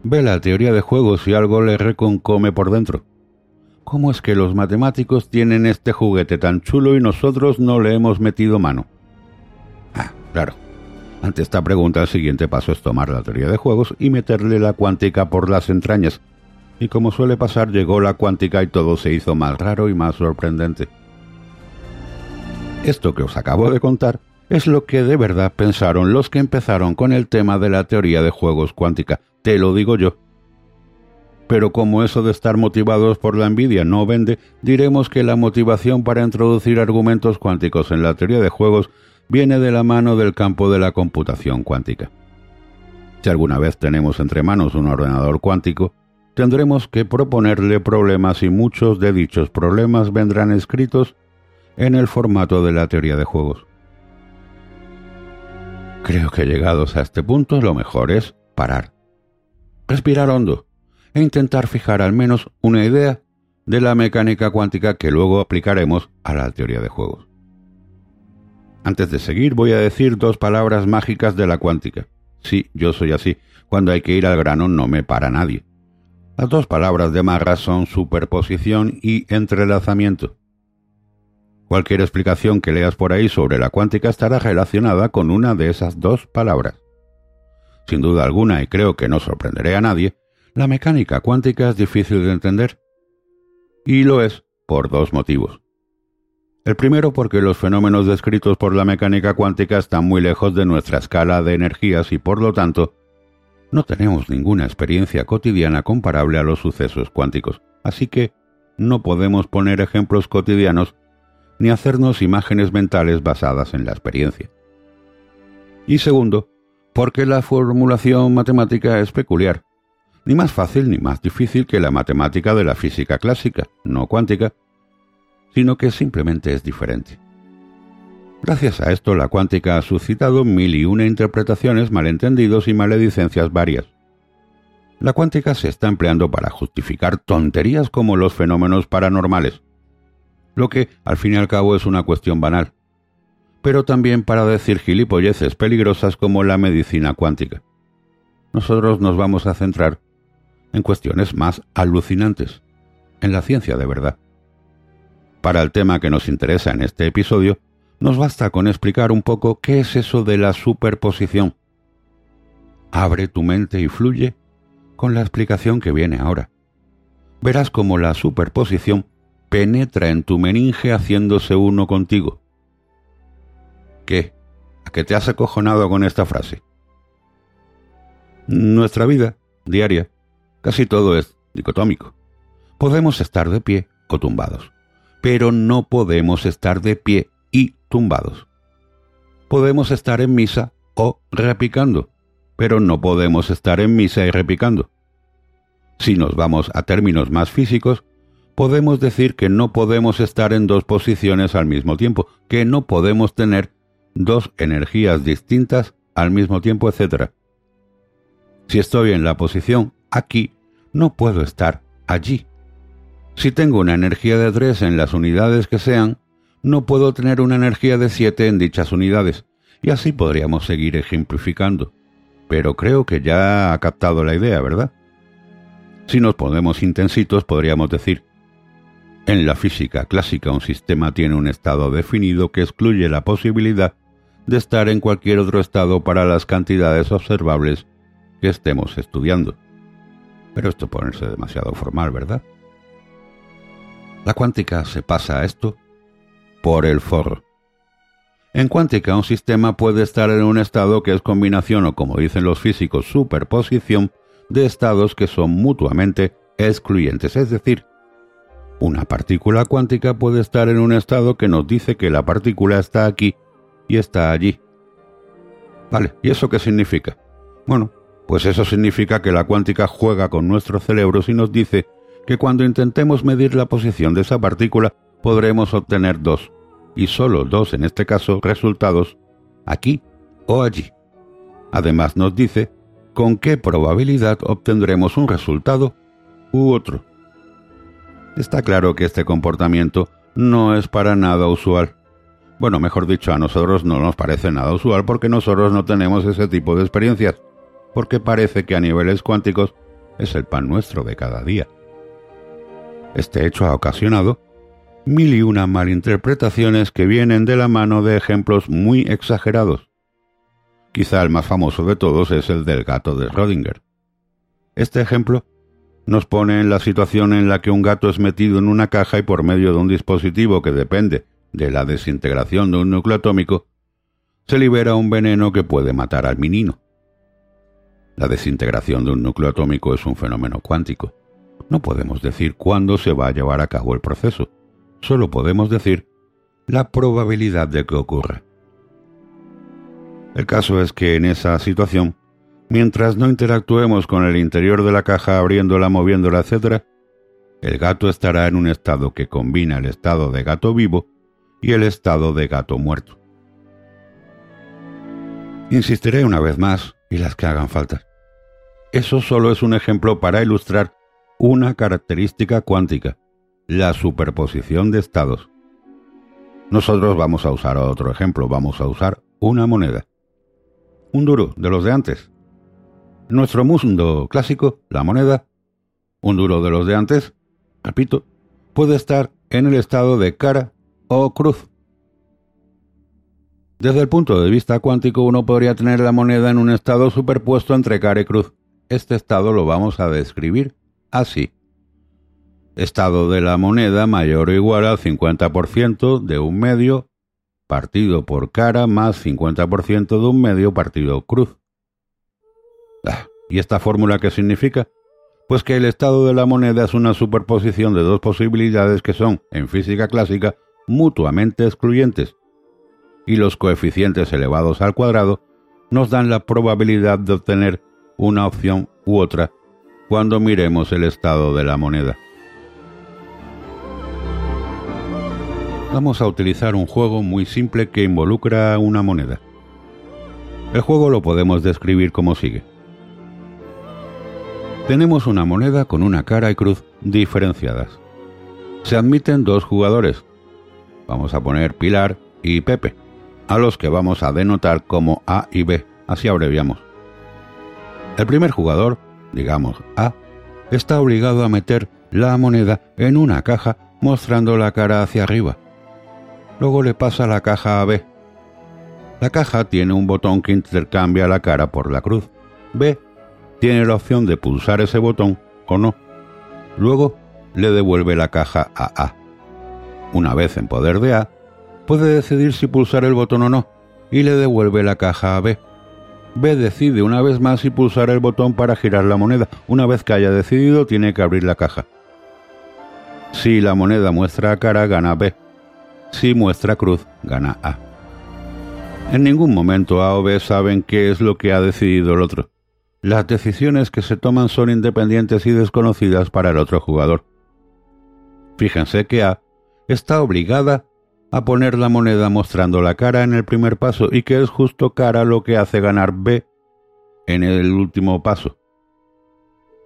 ve la teoría de juegos y algo le reconcome por dentro. ¿Cómo es que los matemáticos tienen este juguete tan chulo y nosotros no le hemos metido mano? Ah, claro. Ante esta pregunta el siguiente paso es tomar la teoría de juegos y meterle la cuántica por las entrañas. Y como suele pasar, llegó la cuántica y todo se hizo más raro y más sorprendente. Esto que os acabo de contar es lo que de verdad pensaron los que empezaron con el tema de la teoría de juegos cuántica, te lo digo yo. Pero como eso de estar motivados por la envidia no vende, diremos que la motivación para introducir argumentos cuánticos en la teoría de juegos viene de la mano del campo de la computación cuántica. Si alguna vez tenemos entre manos un ordenador cuántico, tendremos que proponerle problemas y muchos de dichos problemas vendrán escritos en el formato de la teoría de juegos. Creo que llegados a este punto lo mejor es parar, respirar hondo e intentar fijar al menos una idea de la mecánica cuántica que luego aplicaremos a la teoría de juegos. Antes de seguir voy a decir dos palabras mágicas de la cuántica. Sí, yo soy así. Cuando hay que ir al grano no me para nadie. Las dos palabras de Marra son superposición y entrelazamiento. Cualquier explicación que leas por ahí sobre la cuántica estará relacionada con una de esas dos palabras. Sin duda alguna, y creo que no sorprenderé a nadie, la mecánica cuántica es difícil de entender. Y lo es por dos motivos. El primero porque los fenómenos descritos por la mecánica cuántica están muy lejos de nuestra escala de energías y por lo tanto no tenemos ninguna experiencia cotidiana comparable a los sucesos cuánticos, así que no podemos poner ejemplos cotidianos ni hacernos imágenes mentales basadas en la experiencia. Y segundo, porque la formulación matemática es peculiar, ni más fácil ni más difícil que la matemática de la física clásica, no cuántica, sino que simplemente es diferente. Gracias a esto, la cuántica ha suscitado mil y una interpretaciones, malentendidos y maledicencias varias. La cuántica se está empleando para justificar tonterías como los fenómenos paranormales, lo que al fin y al cabo es una cuestión banal, pero también para decir gilipolleces peligrosas como la medicina cuántica. Nosotros nos vamos a centrar en cuestiones más alucinantes, en la ciencia de verdad. Para el tema que nos interesa en este episodio, nos basta con explicar un poco qué es eso de la superposición. Abre tu mente y fluye con la explicación que viene ahora. Verás cómo la superposición penetra en tu meninge haciéndose uno contigo. ¿Qué? ¿A qué te has acojonado con esta frase? Nuestra vida, diaria, casi todo es dicotómico. Podemos estar de pie o tumbados, pero no podemos estar de pie y tumbados. Podemos estar en misa o repicando, pero no podemos estar en misa y repicando. Si nos vamos a términos más físicos, podemos decir que no podemos estar en dos posiciones al mismo tiempo, que no podemos tener dos energías distintas al mismo tiempo, etc. Si estoy en la posición aquí, no puedo estar allí. Si tengo una energía de 3 en las unidades que sean, no puedo tener una energía de 7 en dichas unidades, y así podríamos seguir ejemplificando. Pero creo que ya ha captado la idea, ¿verdad? Si nos ponemos intensitos, podríamos decir, en la física clásica un sistema tiene un estado definido que excluye la posibilidad de estar en cualquier otro estado para las cantidades observables que estemos estudiando. Pero esto ponerse demasiado formal, ¿verdad? La cuántica se pasa a esto por el forro. En cuántica un sistema puede estar en un estado que es combinación o como dicen los físicos superposición de estados que son mutuamente excluyentes, es decir, una partícula cuántica puede estar en un estado que nos dice que la partícula está aquí y está allí. Vale, ¿y eso qué significa? Bueno, pues eso significa que la cuántica juega con nuestros cerebros y nos dice que cuando intentemos medir la posición de esa partícula podremos obtener dos, y solo dos en este caso resultados aquí o allí. Además nos dice con qué probabilidad obtendremos un resultado u otro. Está claro que este comportamiento no es para nada usual. Bueno, mejor dicho, a nosotros no nos parece nada usual porque nosotros no tenemos ese tipo de experiencias, porque parece que a niveles cuánticos es el pan nuestro de cada día. Este hecho ha ocasionado mil y una malinterpretaciones que vienen de la mano de ejemplos muy exagerados. Quizá el más famoso de todos es el del gato de Schrödinger. Este ejemplo nos pone en la situación en la que un gato es metido en una caja y por medio de un dispositivo que depende de la desintegración de un núcleo atómico, se libera un veneno que puede matar al menino. La desintegración de un núcleo atómico es un fenómeno cuántico. No podemos decir cuándo se va a llevar a cabo el proceso. Solo podemos decir la probabilidad de que ocurra. El caso es que en esa situación, mientras no interactuemos con el interior de la caja abriéndola, moviéndola, etc., el gato estará en un estado que combina el estado de gato vivo y el estado de gato muerto. Insistiré una vez más y las que hagan falta. Eso solo es un ejemplo para ilustrar una característica cuántica, la superposición de estados. Nosotros vamos a usar otro ejemplo, vamos a usar una moneda un duro de los de antes. En nuestro mundo clásico, la moneda, un duro de los de antes, repito, puede estar en el estado de cara o cruz. Desde el punto de vista cuántico, uno podría tener la moneda en un estado superpuesto entre cara y cruz. Este estado lo vamos a describir así. Estado de la moneda mayor o igual al 50% de un medio partido por cara más 50% de un medio partido cruz. Ah, ¿Y esta fórmula qué significa? Pues que el estado de la moneda es una superposición de dos posibilidades que son, en física clásica, mutuamente excluyentes, y los coeficientes elevados al cuadrado nos dan la probabilidad de obtener una opción u otra cuando miremos el estado de la moneda. vamos a utilizar un juego muy simple que involucra una moneda. El juego lo podemos describir como sigue. Tenemos una moneda con una cara y cruz diferenciadas. Se admiten dos jugadores. Vamos a poner Pilar y Pepe, a los que vamos a denotar como A y B, así abreviamos. El primer jugador, digamos A, está obligado a meter la moneda en una caja mostrando la cara hacia arriba Luego le pasa la caja a B. La caja tiene un botón que intercambia la cara por la cruz. B tiene la opción de pulsar ese botón o no. Luego le devuelve la caja a A. Una vez en poder de A, puede decidir si pulsar el botón o no y le devuelve la caja a B. B decide una vez más si pulsar el botón para girar la moneda. Una vez que haya decidido, tiene que abrir la caja. Si la moneda muestra cara, gana B. Si muestra cruz, gana A. En ningún momento A o B saben qué es lo que ha decidido el otro. Las decisiones que se toman son independientes y desconocidas para el otro jugador. Fíjense que A está obligada a poner la moneda mostrando la cara en el primer paso y que es justo cara lo que hace ganar B en el último paso.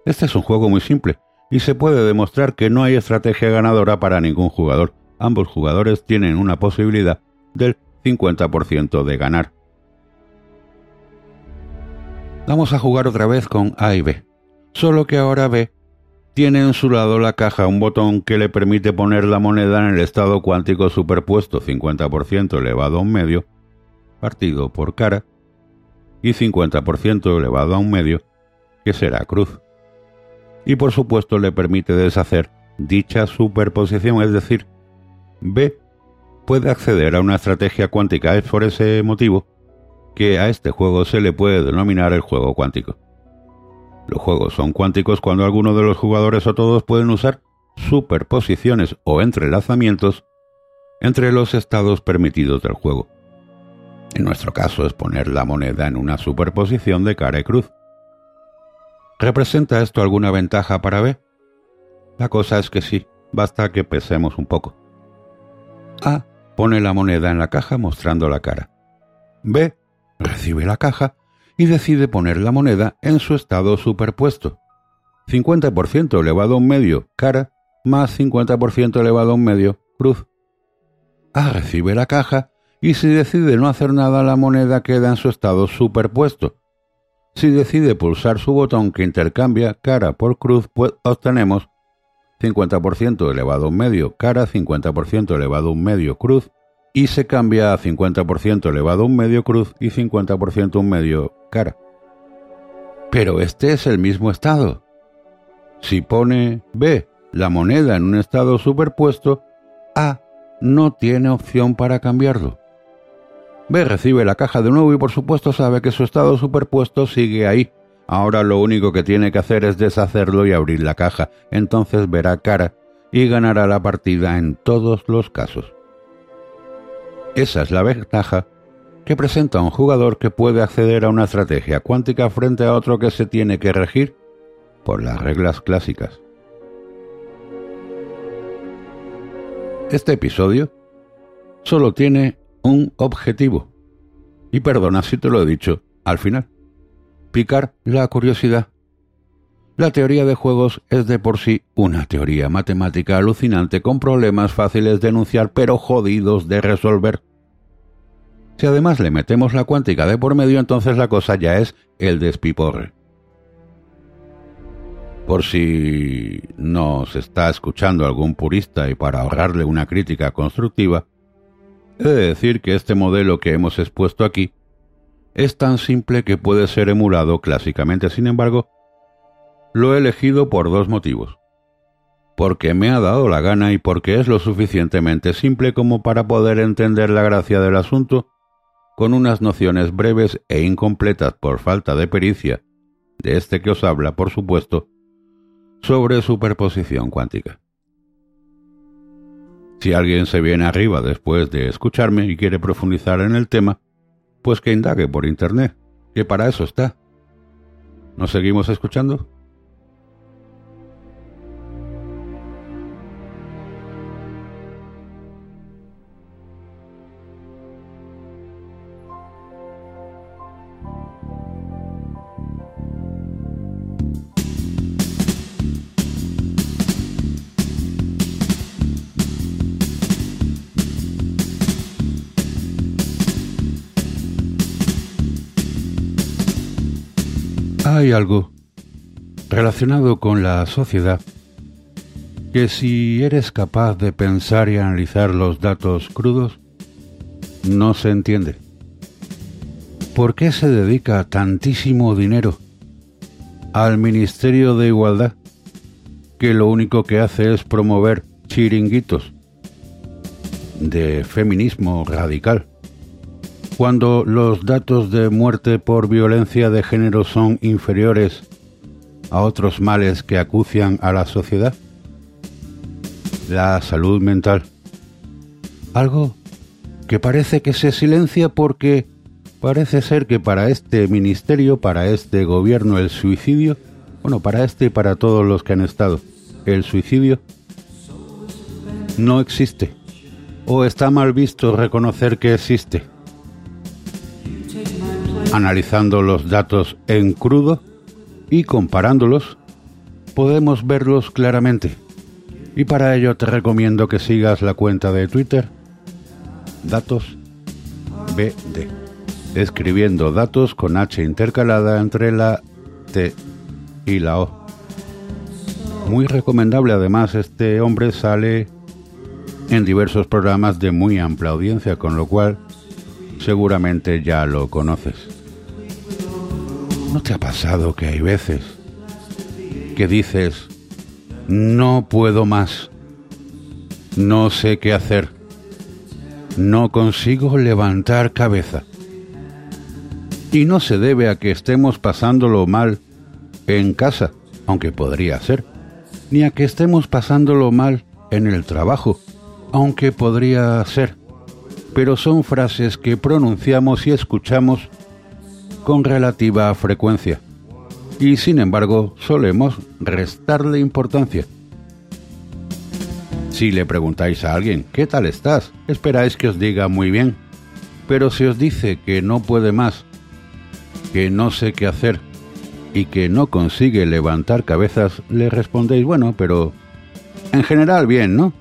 Este es un juego muy simple y se puede demostrar que no hay estrategia ganadora para ningún jugador ambos jugadores tienen una posibilidad del 50% de ganar. Vamos a jugar otra vez con A y B, solo que ahora B tiene en su lado la caja un botón que le permite poner la moneda en el estado cuántico superpuesto 50% elevado a un medio, partido por cara, y 50% elevado a un medio, que será cruz. Y por supuesto le permite deshacer dicha superposición, es decir, B puede acceder a una estrategia cuántica. Es por ese motivo que a este juego se le puede denominar el juego cuántico. Los juegos son cuánticos cuando alguno de los jugadores o todos pueden usar superposiciones o entrelazamientos entre los estados permitidos del juego. En nuestro caso es poner la moneda en una superposición de cara y cruz. ¿Representa esto alguna ventaja para B? La cosa es que sí, basta que pesemos un poco. A pone la moneda en la caja mostrando la cara. B recibe la caja y decide poner la moneda en su estado superpuesto. 50% elevado a un medio cara más 50% elevado a un medio cruz. A recibe la caja y si decide no hacer nada la moneda queda en su estado superpuesto. Si decide pulsar su botón que intercambia cara por cruz, pues obtenemos 50% elevado a un medio cara, 50% elevado a un medio cruz, y se cambia a 50% elevado a un medio cruz y 50% un medio cara. Pero este es el mismo estado. Si pone B la moneda en un estado superpuesto, A no tiene opción para cambiarlo. B recibe la caja de nuevo y por supuesto sabe que su estado superpuesto sigue ahí. Ahora lo único que tiene que hacer es deshacerlo y abrir la caja. Entonces verá cara y ganará la partida en todos los casos. Esa es la ventaja que presenta un jugador que puede acceder a una estrategia cuántica frente a otro que se tiene que regir por las reglas clásicas. Este episodio solo tiene un objetivo. Y perdona si te lo he dicho al final. Picar la curiosidad. La teoría de juegos es de por sí una teoría matemática alucinante con problemas fáciles de enunciar pero jodidos de resolver. Si además le metemos la cuántica de por medio, entonces la cosa ya es el despiporre. Por si nos está escuchando algún purista y para ahorrarle una crítica constructiva, He de decir que este modelo que hemos expuesto aquí es tan simple que puede ser emulado clásicamente, sin embargo, lo he elegido por dos motivos. Porque me ha dado la gana y porque es lo suficientemente simple como para poder entender la gracia del asunto con unas nociones breves e incompletas por falta de pericia, de este que os habla, por supuesto, sobre superposición cuántica. Si alguien se viene arriba después de escucharme y quiere profundizar en el tema, pues que indague por Internet, que para eso está. ¿Nos seguimos escuchando? Hay algo relacionado con la sociedad que si eres capaz de pensar y analizar los datos crudos, no se entiende. ¿Por qué se dedica tantísimo dinero al Ministerio de Igualdad que lo único que hace es promover chiringuitos de feminismo radical? Cuando los datos de muerte por violencia de género son inferiores a otros males que acucian a la sociedad? La salud mental. Algo que parece que se silencia porque parece ser que para este ministerio, para este gobierno, el suicidio, bueno, para este y para todos los que han estado, el suicidio no existe. O está mal visto reconocer que existe analizando los datos en crudo y comparándolos, podemos verlos claramente. Y para ello te recomiendo que sigas la cuenta de Twitter Datos BD, escribiendo datos con H intercalada entre la T y la O. Muy recomendable además, este hombre sale en diversos programas de muy amplia audiencia, con lo cual seguramente ya lo conoces. ¿No te ha pasado que hay veces que dices, no puedo más, no sé qué hacer, no consigo levantar cabeza? Y no se debe a que estemos pasándolo mal en casa, aunque podría ser, ni a que estemos pasándolo mal en el trabajo, aunque podría ser, pero son frases que pronunciamos y escuchamos con relativa frecuencia y sin embargo solemos restarle importancia. Si le preguntáis a alguien, ¿qué tal estás? Esperáis que os diga muy bien. Pero si os dice que no puede más, que no sé qué hacer y que no consigue levantar cabezas, le respondéis, bueno, pero en general bien, ¿no?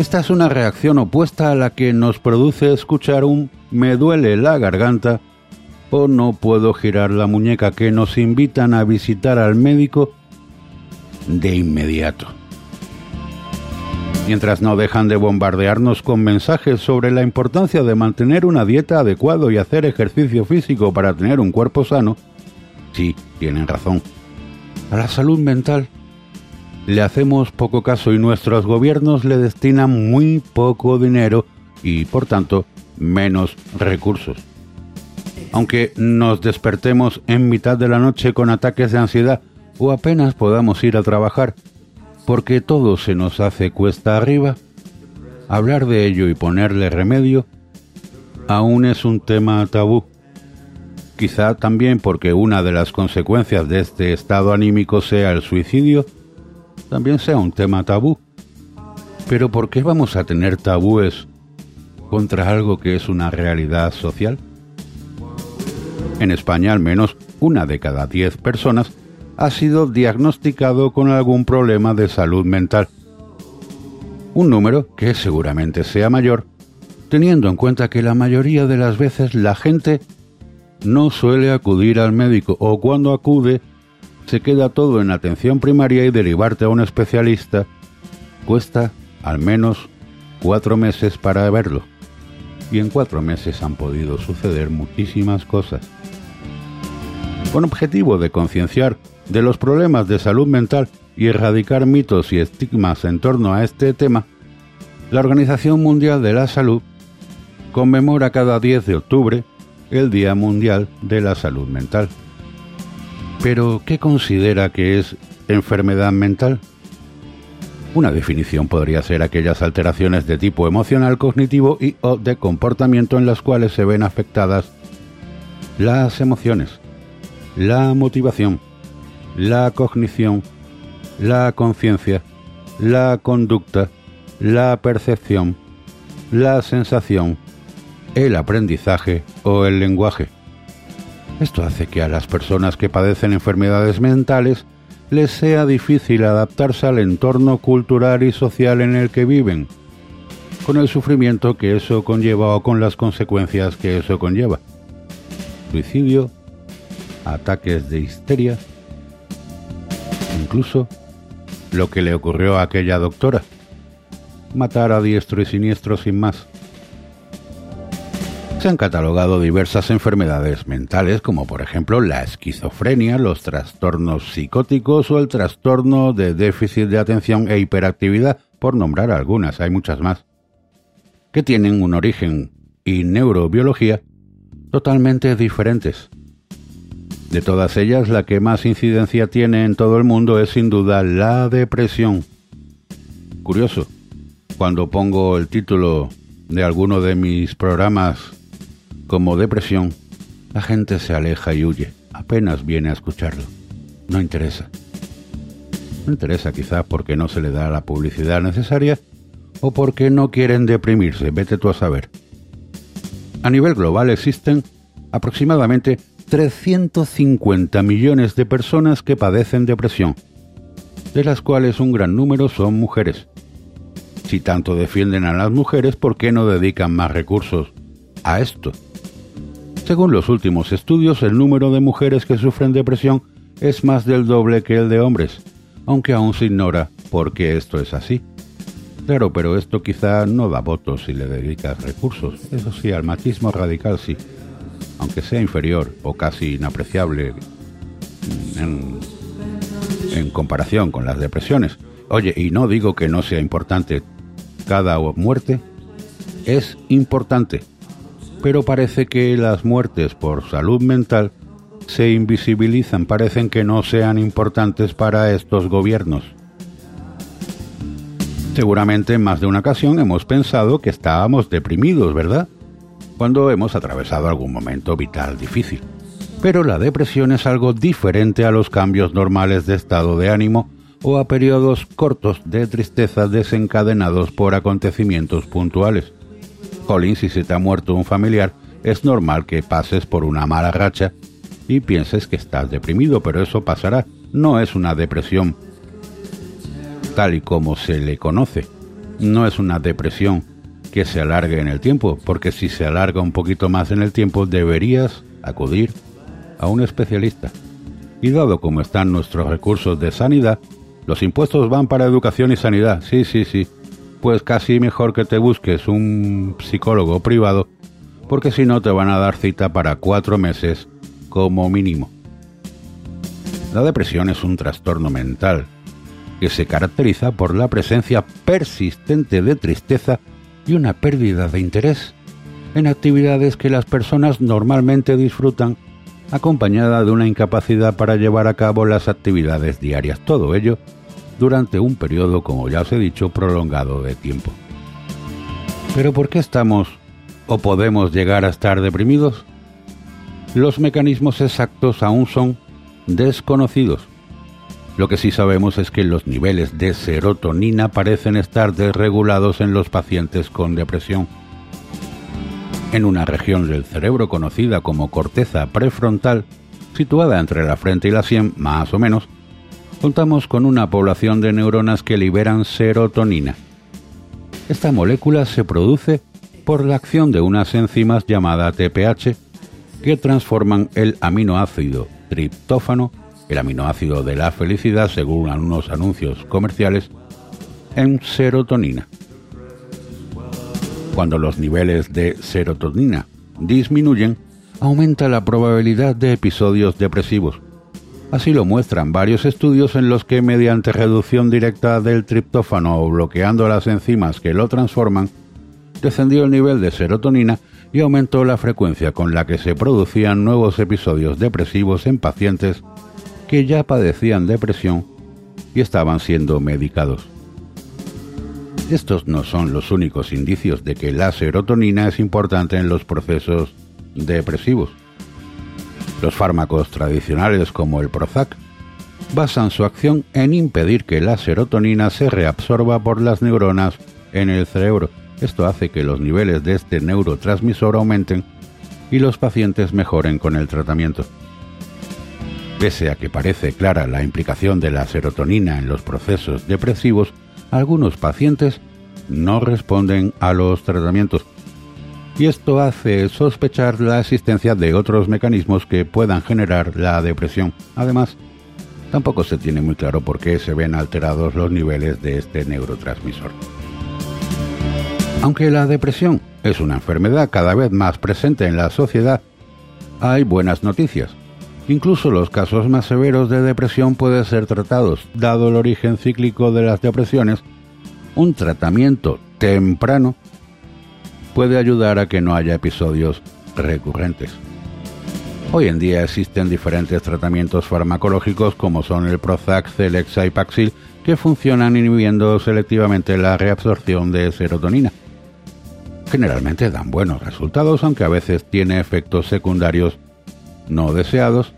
Esta es una reacción opuesta a la que nos produce escuchar un me duele la garganta o no puedo girar la muñeca que nos invitan a visitar al médico de inmediato. Mientras no dejan de bombardearnos con mensajes sobre la importancia de mantener una dieta adecuada y hacer ejercicio físico para tener un cuerpo sano, sí, tienen razón. A la salud mental le hacemos poco caso y nuestros gobiernos le destinan muy poco dinero y, por tanto, menos recursos. Aunque nos despertemos en mitad de la noche con ataques de ansiedad o apenas podamos ir a trabajar, porque todo se nos hace cuesta arriba, hablar de ello y ponerle remedio aún es un tema tabú. Quizá también porque una de las consecuencias de este estado anímico sea el suicidio, también sea un tema tabú. Pero ¿por qué vamos a tener tabúes contra algo que es una realidad social? En España al menos una de cada diez personas ha sido diagnosticado con algún problema de salud mental. Un número que seguramente sea mayor, teniendo en cuenta que la mayoría de las veces la gente no suele acudir al médico o cuando acude se queda todo en atención primaria y derivarte a un especialista cuesta al menos cuatro meses para verlo. Y en cuatro meses han podido suceder muchísimas cosas. Con objetivo de concienciar de los problemas de salud mental y erradicar mitos y estigmas en torno a este tema, la Organización Mundial de la Salud conmemora cada 10 de octubre el Día Mundial de la Salud Mental. Pero, ¿qué considera que es enfermedad mental? Una definición podría ser aquellas alteraciones de tipo emocional, cognitivo y o de comportamiento en las cuales se ven afectadas las emociones, la motivación, la cognición, la conciencia, la conducta, la percepción, la sensación, el aprendizaje o el lenguaje. Esto hace que a las personas que padecen enfermedades mentales les sea difícil adaptarse al entorno cultural y social en el que viven, con el sufrimiento que eso conlleva o con las consecuencias que eso conlleva. Suicidio, ataques de histeria, incluso lo que le ocurrió a aquella doctora, matar a diestro y siniestro sin más. Se han catalogado diversas enfermedades mentales como por ejemplo la esquizofrenia, los trastornos psicóticos o el trastorno de déficit de atención e hiperactividad, por nombrar algunas, hay muchas más, que tienen un origen y neurobiología totalmente diferentes. De todas ellas, la que más incidencia tiene en todo el mundo es sin duda la depresión. Curioso, cuando pongo el título de alguno de mis programas como depresión, la gente se aleja y huye, apenas viene a escucharlo. No interesa. No interesa quizá porque no se le da la publicidad necesaria o porque no quieren deprimirse, vete tú a saber. A nivel global existen aproximadamente 350 millones de personas que padecen depresión, de las cuales un gran número son mujeres. Si tanto defienden a las mujeres, ¿por qué no dedican más recursos a esto? Según los últimos estudios, el número de mujeres que sufren depresión es más del doble que el de hombres, aunque aún se ignora por qué esto es así. Claro, pero esto quizá no da votos si le dedicas recursos. Eso sí, al machismo radical sí aunque sea inferior o casi inapreciable en, en comparación con las depresiones. Oye, y no digo que no sea importante, cada muerte es importante, pero parece que las muertes por salud mental se invisibilizan, parecen que no sean importantes para estos gobiernos. Seguramente en más de una ocasión hemos pensado que estábamos deprimidos, ¿verdad? cuando hemos atravesado algún momento vital difícil. Pero la depresión es algo diferente a los cambios normales de estado de ánimo o a periodos cortos de tristeza desencadenados por acontecimientos puntuales. Colin, si se te ha muerto un familiar, es normal que pases por una mala racha y pienses que estás deprimido, pero eso pasará. No es una depresión tal y como se le conoce. No es una depresión que se alargue en el tiempo, porque si se alarga un poquito más en el tiempo deberías acudir a un especialista. Y dado como están nuestros recursos de sanidad, los impuestos van para educación y sanidad. Sí, sí, sí. Pues casi mejor que te busques un psicólogo privado, porque si no te van a dar cita para cuatro meses como mínimo. La depresión es un trastorno mental que se caracteriza por la presencia persistente de tristeza y una pérdida de interés en actividades que las personas normalmente disfrutan acompañada de una incapacidad para llevar a cabo las actividades diarias. Todo ello durante un periodo, como ya os he dicho, prolongado de tiempo. Pero ¿por qué estamos o podemos llegar a estar deprimidos? Los mecanismos exactos aún son desconocidos. Lo que sí sabemos es que los niveles de serotonina parecen estar desregulados en los pacientes con depresión en una región del cerebro conocida como corteza prefrontal, situada entre la frente y la sien más o menos, contamos con una población de neuronas que liberan serotonina. Esta molécula se produce por la acción de unas enzimas llamadas TPH que transforman el aminoácido triptófano, el aminoácido de la felicidad según algunos anuncios comerciales, en serotonina. Cuando los niveles de serotonina disminuyen, aumenta la probabilidad de episodios depresivos. Así lo muestran varios estudios en los que mediante reducción directa del triptófano o bloqueando las enzimas que lo transforman, descendió el nivel de serotonina y aumentó la frecuencia con la que se producían nuevos episodios depresivos en pacientes que ya padecían depresión y estaban siendo medicados. Estos no son los únicos indicios de que la serotonina es importante en los procesos depresivos. Los fármacos tradicionales como el Prozac basan su acción en impedir que la serotonina se reabsorba por las neuronas en el cerebro. Esto hace que los niveles de este neurotransmisor aumenten y los pacientes mejoren con el tratamiento. Pese a que parece clara la implicación de la serotonina en los procesos depresivos, algunos pacientes no responden a los tratamientos y esto hace sospechar la existencia de otros mecanismos que puedan generar la depresión. Además, tampoco se tiene muy claro por qué se ven alterados los niveles de este neurotransmisor. Aunque la depresión es una enfermedad cada vez más presente en la sociedad, hay buenas noticias. Incluso los casos más severos de depresión pueden ser tratados, dado el origen cíclico de las depresiones. Un tratamiento temprano puede ayudar a que no haya episodios recurrentes. Hoy en día existen diferentes tratamientos farmacológicos como son el Prozac, Celexa y Paxil que funcionan inhibiendo selectivamente la reabsorción de serotonina. Generalmente dan buenos resultados aunque a veces tiene efectos secundarios no deseados,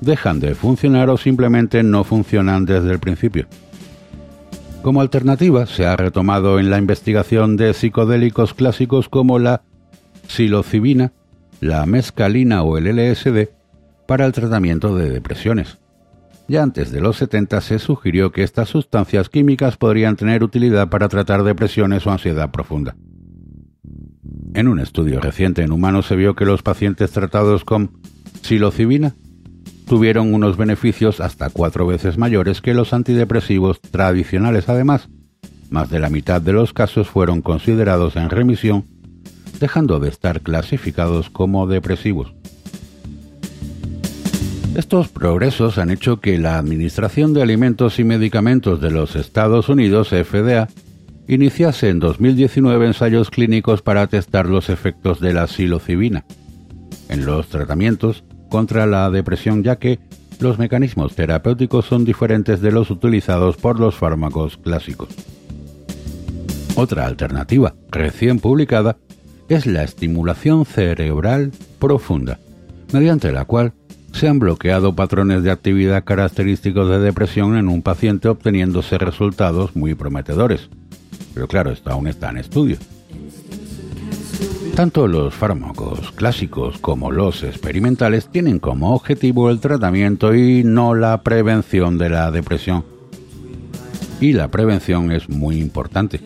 dejan de funcionar o simplemente no funcionan desde el principio. Como alternativa, se ha retomado en la investigación de psicodélicos clásicos como la psilocibina, la mescalina o el LSD para el tratamiento de depresiones. Ya antes de los 70 se sugirió que estas sustancias químicas podrían tener utilidad para tratar depresiones o ansiedad profunda. En un estudio reciente en humanos se vio que los pacientes tratados con psilocibina tuvieron unos beneficios hasta cuatro veces mayores que los antidepresivos tradicionales. Además, más de la mitad de los casos fueron considerados en remisión, dejando de estar clasificados como depresivos. Estos progresos han hecho que la Administración de Alimentos y Medicamentos de los Estados Unidos, FDA, iniciase en 2019 ensayos clínicos para testar los efectos de la psilocibina en los tratamientos contra la depresión ya que los mecanismos terapéuticos son diferentes de los utilizados por los fármacos clásicos. Otra alternativa recién publicada es la estimulación cerebral profunda, mediante la cual se han bloqueado patrones de actividad característicos de depresión en un paciente obteniéndose resultados muy prometedores. Pero claro, esto aún está en estudio. Tanto los fármacos clásicos como los experimentales tienen como objetivo el tratamiento y no la prevención de la depresión. Y la prevención es muy importante.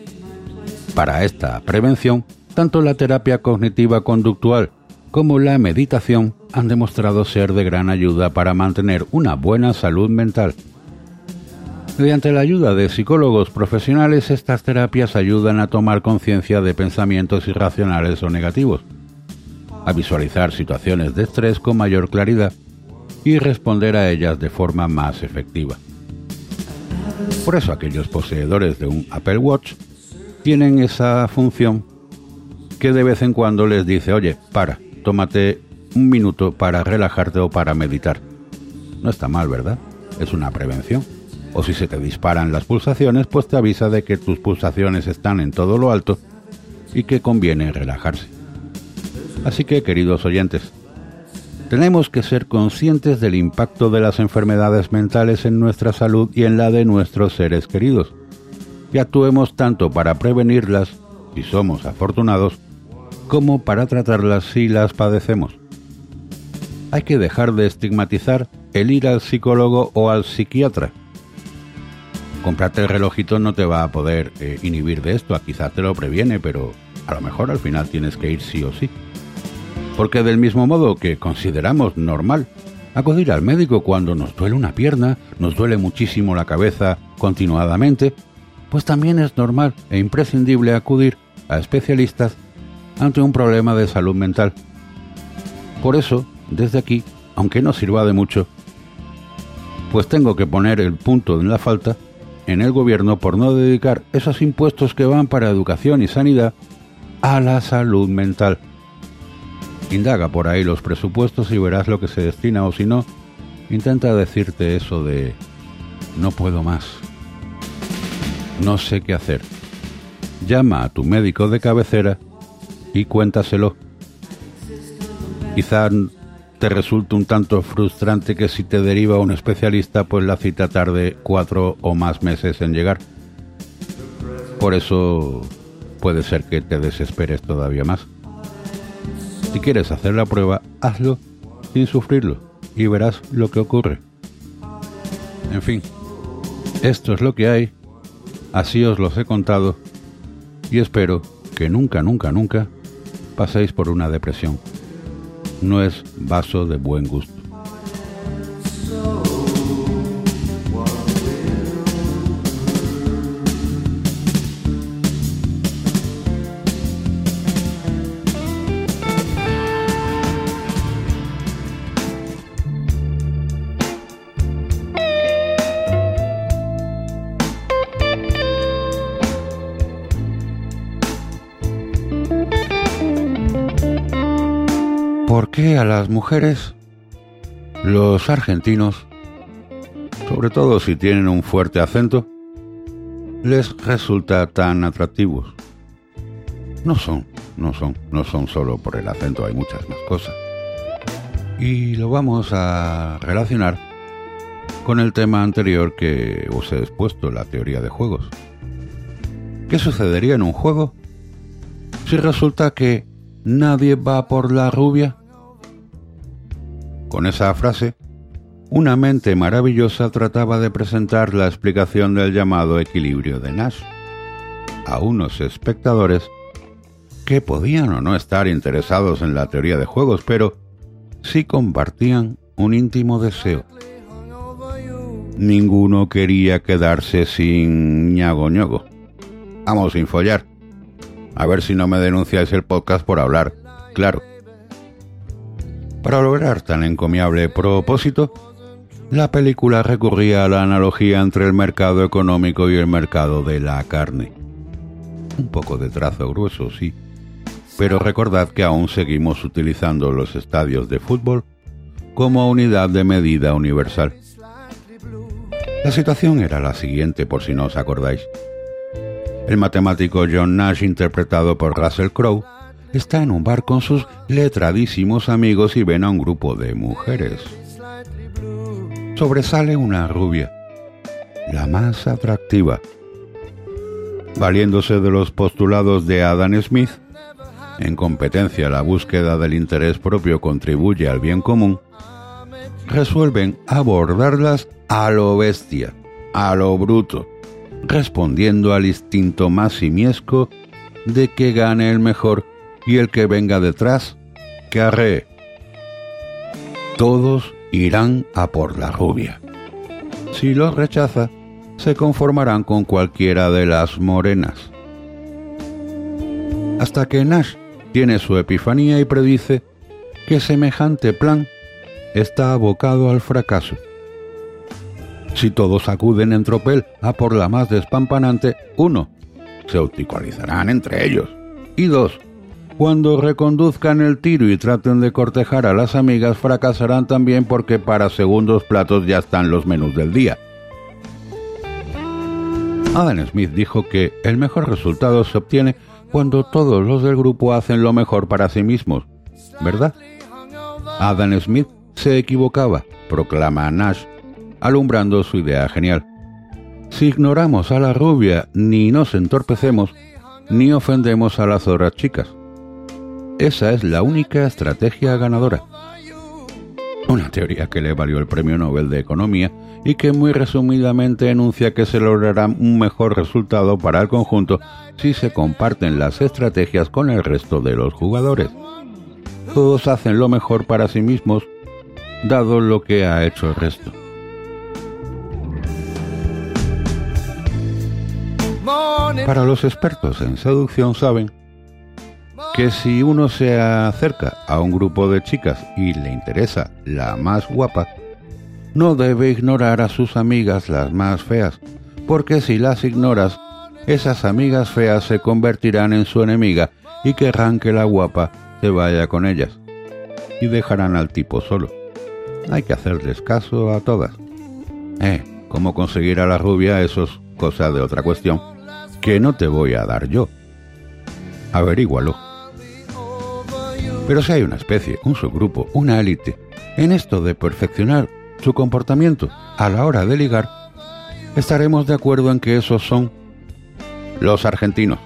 Para esta prevención, tanto la terapia cognitiva conductual como la meditación han demostrado ser de gran ayuda para mantener una buena salud mental. Mediante la ayuda de psicólogos profesionales, estas terapias ayudan a tomar conciencia de pensamientos irracionales o negativos, a visualizar situaciones de estrés con mayor claridad y responder a ellas de forma más efectiva. Por eso aquellos poseedores de un Apple Watch tienen esa función que de vez en cuando les dice, oye, para, tómate un minuto para relajarte o para meditar. No está mal, ¿verdad? Es una prevención. O si se te disparan las pulsaciones, pues te avisa de que tus pulsaciones están en todo lo alto y que conviene relajarse. Así que, queridos oyentes, tenemos que ser conscientes del impacto de las enfermedades mentales en nuestra salud y en la de nuestros seres queridos, y actuemos tanto para prevenirlas, si somos afortunados, como para tratarlas si las padecemos. Hay que dejar de estigmatizar el ir al psicólogo o al psiquiatra. Comprarte el relojito no te va a poder eh, inhibir de esto, quizás te lo previene, pero a lo mejor al final tienes que ir sí o sí. Porque del mismo modo que consideramos normal acudir al médico cuando nos duele una pierna, nos duele muchísimo la cabeza continuadamente, pues también es normal e imprescindible acudir a especialistas ante un problema de salud mental. Por eso, desde aquí, aunque no sirva de mucho, pues tengo que poner el punto en la falta en el gobierno por no dedicar esos impuestos que van para educación y sanidad a la salud mental. Indaga por ahí los presupuestos y verás lo que se destina o si no, intenta decirte eso de no puedo más, no sé qué hacer. Llama a tu médico de cabecera y cuéntaselo. Quizá te resulte un tanto frustrante que si te deriva un especialista, pues la cita tarde cuatro o más meses en llegar. Por eso puede ser que te desesperes todavía más. Si quieres hacer la prueba, hazlo sin sufrirlo y verás lo que ocurre. En fin, esto es lo que hay, así os los he contado y espero que nunca, nunca, nunca paséis por una depresión. No es vaso de buen gusto. ¿Por qué a las mujeres, los argentinos, sobre todo si tienen un fuerte acento, les resulta tan atractivos? No son, no son, no son solo por el acento, hay muchas más cosas. Y lo vamos a relacionar con el tema anterior que os he expuesto, la teoría de juegos. ¿Qué sucedería en un juego si resulta que nadie va por la rubia? Con esa frase, una mente maravillosa trataba de presentar la explicación del llamado equilibrio de Nash a unos espectadores que podían o no estar interesados en la teoría de juegos, pero sí compartían un íntimo deseo. Ninguno quería quedarse sin ñago ñogo. Vamos sin follar. A ver si no me denunciáis el podcast por hablar. Claro. Para lograr tan encomiable propósito, la película recurría a la analogía entre el mercado económico y el mercado de la carne. Un poco de trazo grueso, sí, pero recordad que aún seguimos utilizando los estadios de fútbol como unidad de medida universal. La situación era la siguiente, por si no os acordáis. El matemático John Nash, interpretado por Russell Crowe, está en un bar con sus letradísimos amigos y ven a un grupo de mujeres. sobresale una rubia, la más atractiva. Valiéndose de los postulados de Adam Smith, en competencia la búsqueda del interés propio contribuye al bien común, resuelven abordarlas a lo bestia, a lo bruto, respondiendo al instinto más simiesco de que gane el mejor y el que venga detrás, que arree. Todos irán a por la rubia. Si los rechaza, se conformarán con cualquiera de las morenas. Hasta que Nash tiene su epifanía y predice que semejante plan está abocado al fracaso. Si todos acuden en tropel a por la más despampanante, uno, se opticalizarán entre ellos. Y dos, cuando reconduzcan el tiro y traten de cortejar a las amigas, fracasarán también porque para segundos platos ya están los menús del día. Adam Smith dijo que el mejor resultado se obtiene cuando todos los del grupo hacen lo mejor para sí mismos, ¿verdad? Adam Smith se equivocaba, proclama Nash, alumbrando su idea genial. Si ignoramos a la rubia, ni nos entorpecemos, ni ofendemos a las otras chicas. Esa es la única estrategia ganadora. Una teoría que le valió el Premio Nobel de Economía y que muy resumidamente enuncia que se logrará un mejor resultado para el conjunto si se comparten las estrategias con el resto de los jugadores. Todos hacen lo mejor para sí mismos, dado lo que ha hecho el resto. Para los expertos en seducción saben que si uno se acerca a un grupo de chicas y le interesa la más guapa, no debe ignorar a sus amigas las más feas, porque si las ignoras, esas amigas feas se convertirán en su enemiga y querrán que la guapa se vaya con ellas y dejarán al tipo solo. Hay que hacerles caso a todas. Eh, cómo conseguir a la rubia, eso es cosa de otra cuestión que no te voy a dar yo. Averígualo. Pero si hay una especie, un subgrupo, una élite, en esto de perfeccionar su comportamiento a la hora de ligar, estaremos de acuerdo en que esos son los argentinos.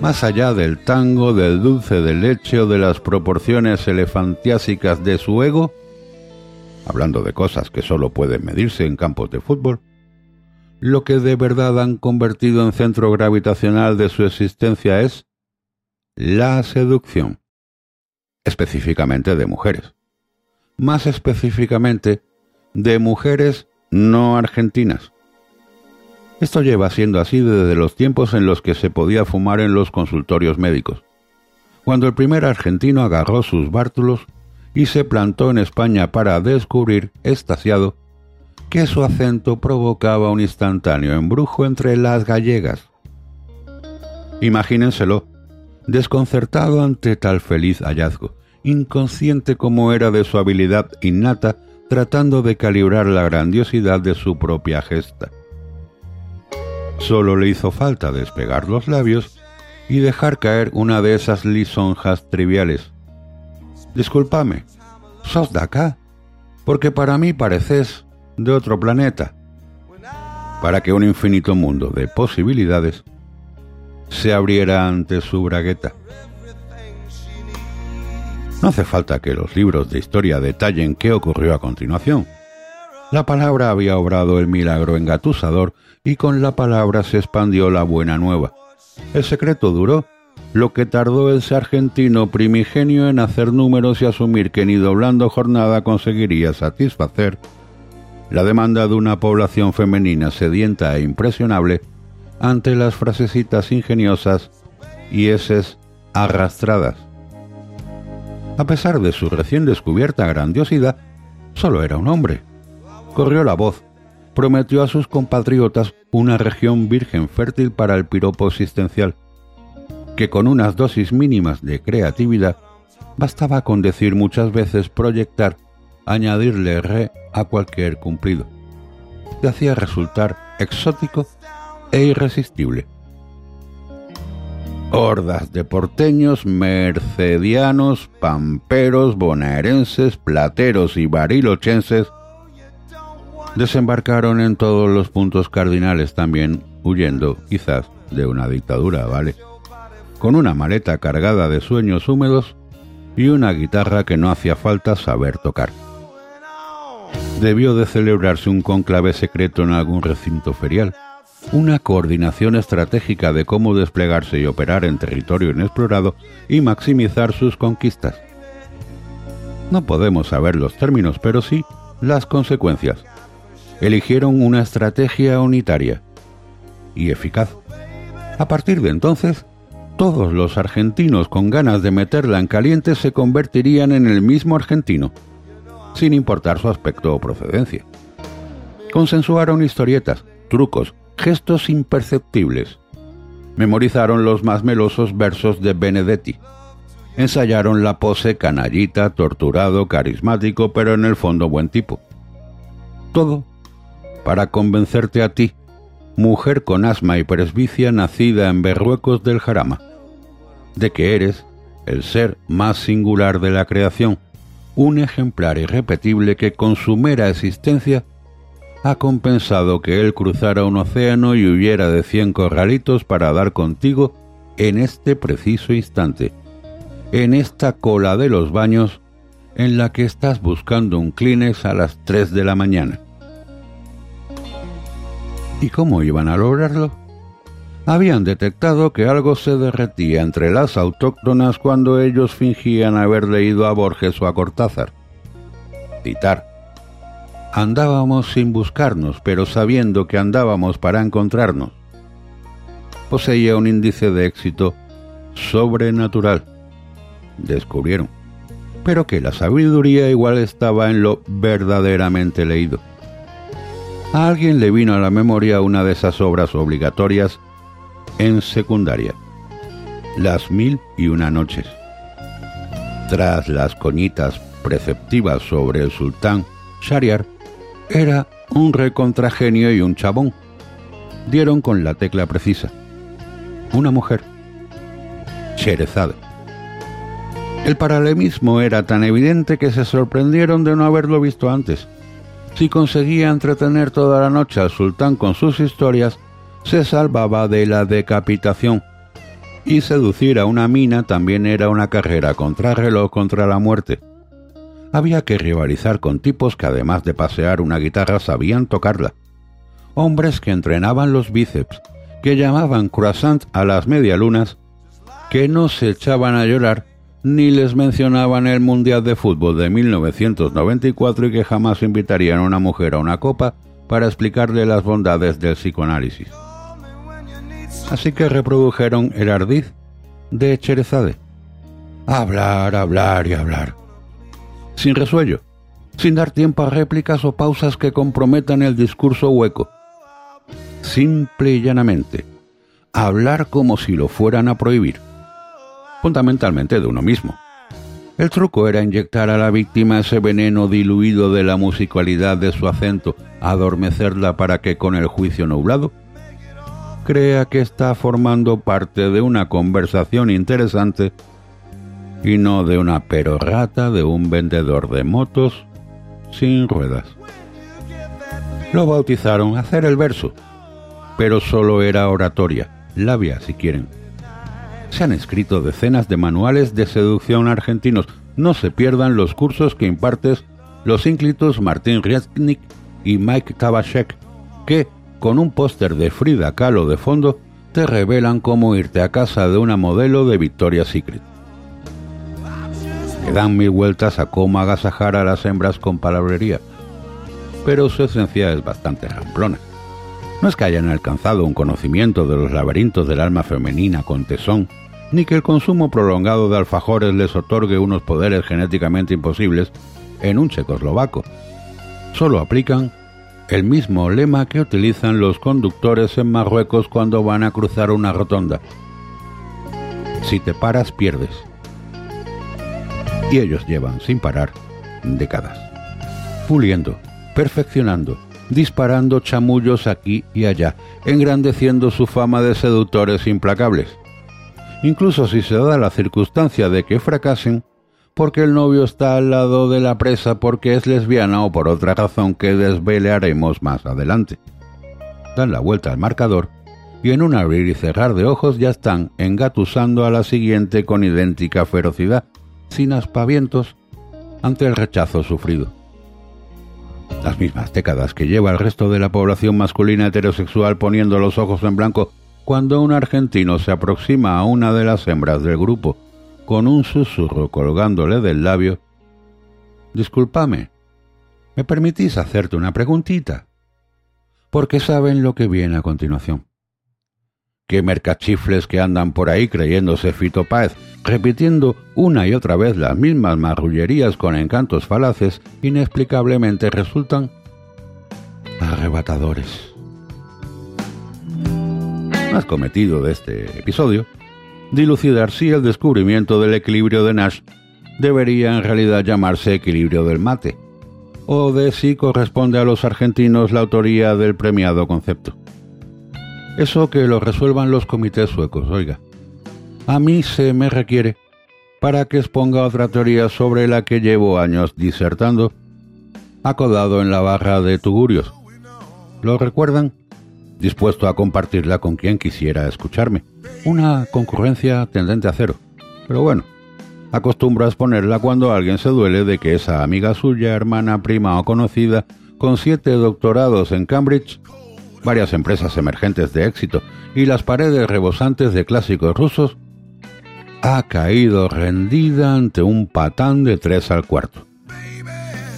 Más allá del tango, del dulce de leche o de las proporciones elefantiásicas de su ego, hablando de cosas que solo pueden medirse en campos de fútbol, lo que de verdad han convertido en centro gravitacional de su existencia es la seducción, específicamente de mujeres. Más específicamente, de mujeres no argentinas. Esto lleva siendo así desde los tiempos en los que se podía fumar en los consultorios médicos, cuando el primer argentino agarró sus bártulos y se plantó en España para descubrir, estasiado, que su acento provocaba un instantáneo embrujo entre las gallegas. Imagínenselo, desconcertado ante tal feliz hallazgo, inconsciente como era de su habilidad innata, tratando de calibrar la grandiosidad de su propia gesta. Solo le hizo falta despegar los labios y dejar caer una de esas lisonjas triviales. Disculpame, ¿sos de acá? Porque para mí pareces de otro planeta, para que un infinito mundo de posibilidades se abriera ante su bragueta. No hace falta que los libros de historia detallen qué ocurrió a continuación. La palabra había obrado el milagro engatusador y con la palabra se expandió la buena nueva. El secreto duró lo que tardó ese argentino primigenio en hacer números y asumir que ni doblando jornada conseguiría satisfacer la demanda de una población femenina sedienta e impresionable ante las frasecitas ingeniosas y eses arrastradas. A pesar de su recién descubierta grandiosidad, solo era un hombre. Corrió la voz, prometió a sus compatriotas una región virgen fértil para el piropo existencial, que con unas dosis mínimas de creatividad bastaba con decir muchas veces proyectar añadirle re a cualquier cumplido. Se hacía resultar exótico e irresistible. Hordas de porteños, mercedianos, pamperos, bonaerenses, plateros y barilochenses Desembarcaron en todos los puntos cardinales también, huyendo, quizás, de una dictadura, ¿vale? Con una maleta cargada de sueños húmedos y una guitarra que no hacía falta saber tocar. Debió de celebrarse un conclave secreto en algún recinto ferial, una coordinación estratégica de cómo desplegarse y operar en territorio inexplorado y maximizar sus conquistas. No podemos saber los términos, pero sí las consecuencias. Eligieron una estrategia unitaria y eficaz. A partir de entonces, todos los argentinos con ganas de meterla en caliente se convertirían en el mismo argentino, sin importar su aspecto o procedencia. Consensuaron historietas, trucos, gestos imperceptibles. Memorizaron los más melosos versos de Benedetti. Ensayaron la pose canallita, torturado, carismático, pero en el fondo buen tipo. Todo para convencerte a ti, mujer con asma y presbicia nacida en Berruecos del Jarama, de que eres el ser más singular de la creación, un ejemplar irrepetible que con su mera existencia ha compensado que él cruzara un océano y huyera de cien corralitos para dar contigo en este preciso instante, en esta cola de los baños en la que estás buscando un clines a las 3 de la mañana. ¿Y cómo iban a lograrlo? Habían detectado que algo se derretía entre las autóctonas cuando ellos fingían haber leído a Borges o a Cortázar. Citar Andábamos sin buscarnos, pero sabiendo que andábamos para encontrarnos. Poseía un índice de éxito sobrenatural. Descubrieron. Pero que la sabiduría igual estaba en lo verdaderamente leído. A alguien le vino a la memoria una de esas obras obligatorias en secundaria. Las mil y una noches. Tras las coñitas preceptivas sobre el sultán Shariar, era un recontragenio y un chabón. Dieron con la tecla precisa. Una mujer. Sherezade. El paralelismo era tan evidente que se sorprendieron de no haberlo visto antes. Si conseguía entretener toda la noche al sultán con sus historias, se salvaba de la decapitación. Y seducir a una mina también era una carrera contra reloj contra la muerte había que rivalizar con tipos que además de pasear una guitarra sabían tocarla. Hombres que entrenaban los bíceps, que llamaban croissant a las medialunas, que no se echaban a llorar ni les mencionaban el Mundial de Fútbol de 1994 y que jamás invitarían a una mujer a una copa para explicarle las bondades del psicoanálisis. Así que reprodujeron el ardiz de Cherezade. Hablar, hablar y hablar sin resuello, sin dar tiempo a réplicas o pausas que comprometan el discurso hueco. Simple y llanamente, hablar como si lo fueran a prohibir, fundamentalmente de uno mismo. El truco era inyectar a la víctima ese veneno diluido de la musicalidad de su acento, adormecerla para que con el juicio nublado crea que está formando parte de una conversación interesante y no de una perorrata de un vendedor de motos sin ruedas. Lo bautizaron hacer el verso, pero solo era oratoria, labia si quieren. Se han escrito decenas de manuales de seducción argentinos. No se pierdan los cursos que impartes los ínclitos Martín Riesnik y Mike Tabachek, que, con un póster de Frida Kahlo de fondo, te revelan cómo irte a casa de una modelo de Victoria's Secret dan mil vueltas a cómo agasajar a las hembras con palabrería, pero su esencia es bastante ramplona. No es que hayan alcanzado un conocimiento de los laberintos del alma femenina con tesón, ni que el consumo prolongado de alfajores les otorgue unos poderes genéticamente imposibles en un checoslovaco. Solo aplican el mismo lema que utilizan los conductores en Marruecos cuando van a cruzar una rotonda. Si te paras, pierdes y ellos llevan sin parar décadas, puliendo, perfeccionando, disparando chamullos aquí y allá, engrandeciendo su fama de seductores implacables. Incluso si se da la circunstancia de que fracasen, porque el novio está al lado de la presa porque es lesbiana o por otra razón que desvelearemos más adelante. Dan la vuelta al marcador y en un abrir y cerrar de ojos ya están engatusando a la siguiente con idéntica ferocidad, sin aspavientos, ante el rechazo sufrido. Las mismas décadas que lleva el resto de la población masculina heterosexual poniendo los ojos en blanco cuando un argentino se aproxima a una de las hembras del grupo con un susurro colgándole del labio. Discúlpame, ¿me permitís hacerte una preguntita? Porque saben lo que viene a continuación que mercachifles que andan por ahí creyéndose Fito Páez, repitiendo una y otra vez las mismas marrullerías con encantos falaces, inexplicablemente resultan arrebatadores. Más cometido de este episodio, dilucidar si el descubrimiento del equilibrio de Nash debería en realidad llamarse equilibrio del mate, o de si corresponde a los argentinos la autoría del premiado concepto. Eso que lo resuelvan los comités suecos, oiga. A mí se me requiere para que exponga otra teoría sobre la que llevo años disertando, acodado en la barra de Tugurios. ¿Lo recuerdan? Dispuesto a compartirla con quien quisiera escucharme. Una concurrencia tendente a cero. Pero bueno, acostumbro a exponerla cuando alguien se duele de que esa amiga suya, hermana, prima o conocida, con siete doctorados en Cambridge, varias empresas emergentes de éxito y las paredes rebosantes de clásicos rusos, ha caído rendida ante un patán de tres al cuarto.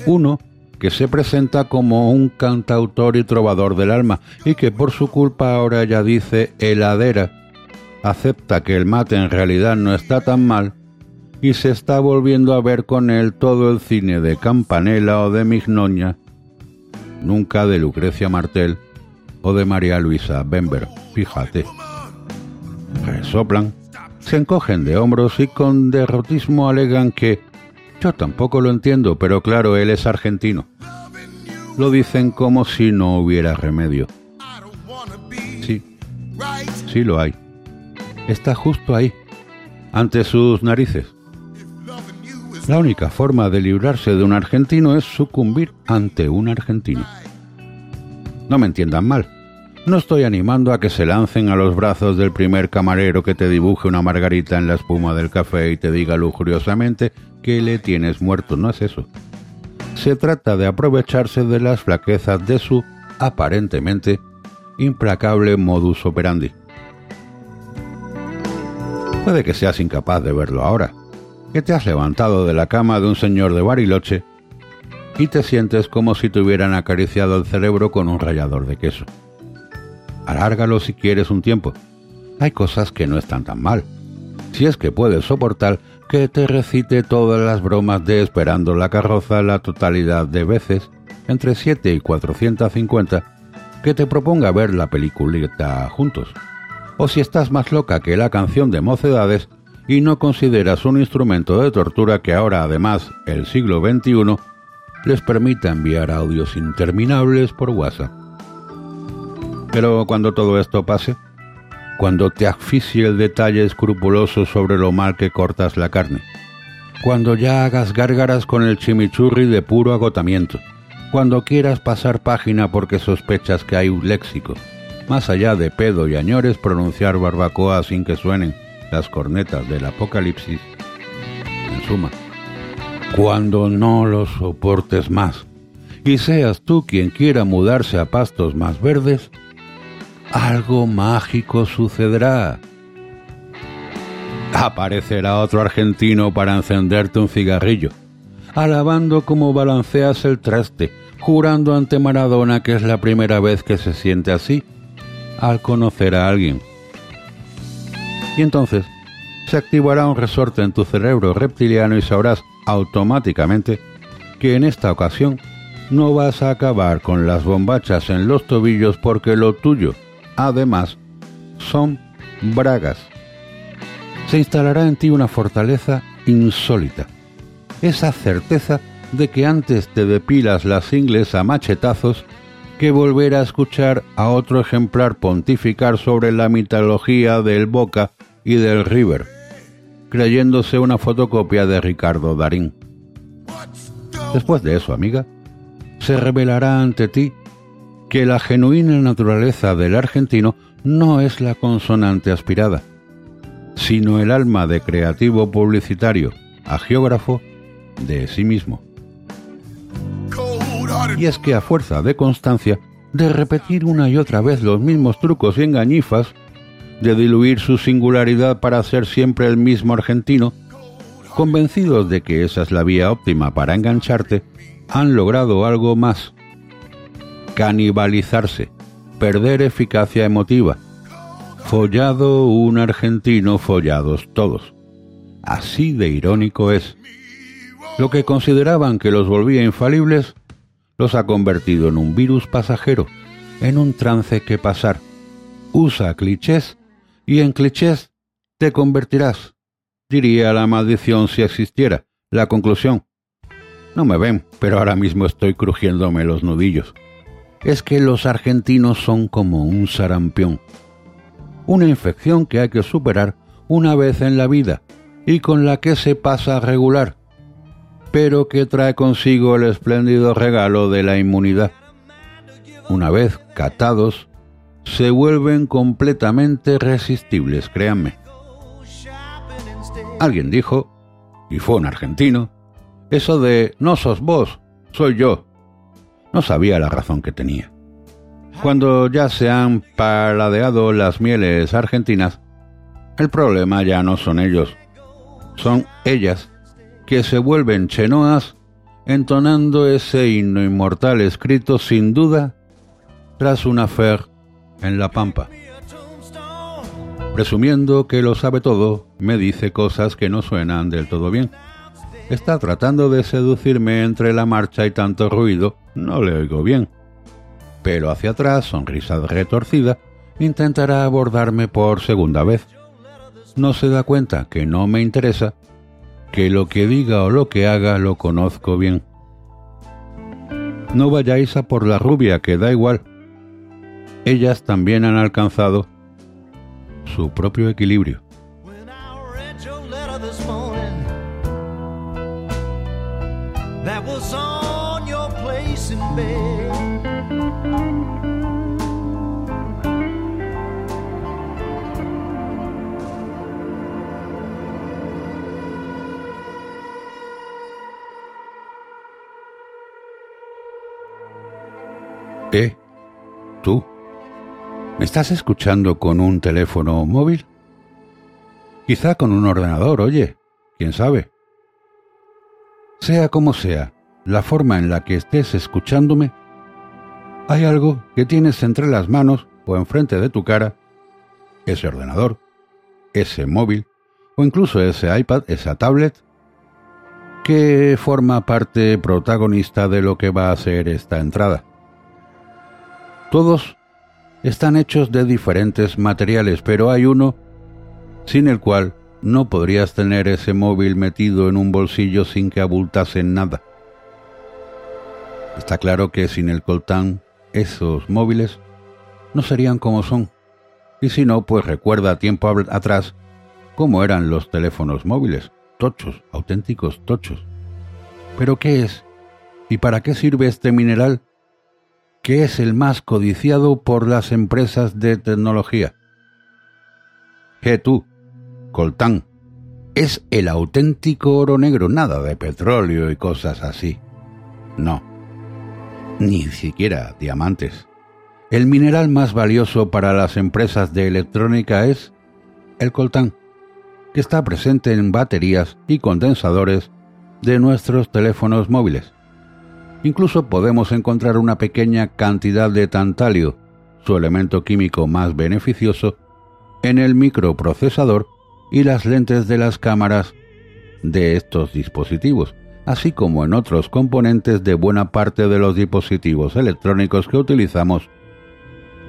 Uno que se presenta como un cantautor y trovador del alma y que por su culpa ahora ya dice heladera, acepta que el mate en realidad no está tan mal y se está volviendo a ver con él todo el cine de Campanella o de Mignoña, nunca de Lucrecia Martel, o de María Luisa Bember, fíjate. Resoplan, se encogen de hombros y con derrotismo alegan que yo tampoco lo entiendo, pero claro, él es argentino. Lo dicen como si no hubiera remedio. Sí, sí lo hay. Está justo ahí, ante sus narices. La única forma de librarse de un argentino es sucumbir ante un argentino. No me entiendan mal. No estoy animando a que se lancen a los brazos del primer camarero que te dibuje una margarita en la espuma del café y te diga lujuriosamente que le tienes muerto. No es eso. Se trata de aprovecharse de las flaquezas de su, aparentemente, implacable modus operandi. Puede que seas incapaz de verlo ahora, que te has levantado de la cama de un señor de Bariloche y te sientes como si te hubieran acariciado el cerebro con un rallador de queso. Alárgalo si quieres un tiempo. Hay cosas que no están tan mal. Si es que puedes soportar que te recite todas las bromas de Esperando la carroza la totalidad de veces, entre 7 y 450, que te proponga ver la peliculita juntos. O si estás más loca que la canción de mocedades y no consideras un instrumento de tortura que ahora además el siglo XXI les permita enviar audios interminables por WhatsApp. Pero cuando todo esto pase, cuando te asfixie el detalle escrupuloso sobre lo mal que cortas la carne, cuando ya hagas gárgaras con el chimichurri de puro agotamiento, cuando quieras pasar página porque sospechas que hay un léxico, más allá de pedo y añores pronunciar barbacoa sin que suenen las cornetas del apocalipsis, en suma, cuando no lo soportes más y seas tú quien quiera mudarse a pastos más verdes, algo mágico sucederá. Aparecerá otro argentino para encenderte un cigarrillo, alabando cómo balanceas el traste, jurando ante Maradona que es la primera vez que se siente así al conocer a alguien. Y entonces se activará un resorte en tu cerebro reptiliano y sabrás automáticamente que en esta ocasión no vas a acabar con las bombachas en los tobillos porque lo tuyo, además, son bragas. Se instalará en ti una fortaleza insólita, esa certeza de que antes te depilas las ingles a machetazos que volver a escuchar a otro ejemplar pontificar sobre la mitología del Boca y del River creyéndose una fotocopia de Ricardo Darín. Después de eso, amiga, se revelará ante ti que la genuina naturaleza del argentino no es la consonante aspirada, sino el alma de creativo publicitario, a geógrafo de sí mismo. Y es que a fuerza de constancia, de repetir una y otra vez los mismos trucos y engañifas, de diluir su singularidad para ser siempre el mismo argentino, convencidos de que esa es la vía óptima para engancharte, han logrado algo más. Canibalizarse, perder eficacia emotiva. Follado un argentino, follados todos. Así de irónico es. Lo que consideraban que los volvía infalibles, los ha convertido en un virus pasajero, en un trance que pasar. Usa clichés y en clichés te convertirás, diría la maldición si existiera. La conclusión. No me ven, pero ahora mismo estoy crujiéndome los nudillos. Es que los argentinos son como un sarampión. Una infección que hay que superar una vez en la vida y con la que se pasa regular, pero que trae consigo el espléndido regalo de la inmunidad. Una vez catados, se vuelven completamente resistibles, créanme. Alguien dijo, y fue un argentino, eso de no sos vos, soy yo. No sabía la razón que tenía. Cuando ya se han paladeado las mieles argentinas, el problema ya no son ellos, son ellas que se vuelven chenoas entonando ese himno inmortal escrito sin duda tras una fer en la pampa. Presumiendo que lo sabe todo, me dice cosas que no suenan del todo bien. Está tratando de seducirme entre la marcha y tanto ruido, no le oigo bien. Pero hacia atrás, sonrisa retorcida, intentará abordarme por segunda vez. No se da cuenta que no me interesa, que lo que diga o lo que haga lo conozco bien. No vayáis a por la rubia, que da igual, ellas también han alcanzado su propio equilibrio. ¿Eh? ¿Tú? ¿Me estás escuchando con un teléfono móvil? Quizá con un ordenador, oye, quién sabe. Sea como sea, la forma en la que estés escuchándome, hay algo que tienes entre las manos o enfrente de tu cara, ese ordenador, ese móvil o incluso ese iPad, esa tablet, que forma parte protagonista de lo que va a ser esta entrada. Todos están hechos de diferentes materiales, pero hay uno sin el cual no podrías tener ese móvil metido en un bolsillo sin que abultase nada. Está claro que sin el coltán esos móviles no serían como son. Y si no, pues recuerda tiempo atrás cómo eran los teléfonos móviles, tochos, auténticos tochos. Pero ¿qué es? ¿Y para qué sirve este mineral que es el más codiciado por las empresas de tecnología. G2, coltán, es el auténtico oro negro, nada de petróleo y cosas así. No, ni siquiera diamantes. El mineral más valioso para las empresas de electrónica es el coltán, que está presente en baterías y condensadores de nuestros teléfonos móviles. Incluso podemos encontrar una pequeña cantidad de tantalio, su elemento químico más beneficioso, en el microprocesador y las lentes de las cámaras de estos dispositivos, así como en otros componentes de buena parte de los dispositivos electrónicos que utilizamos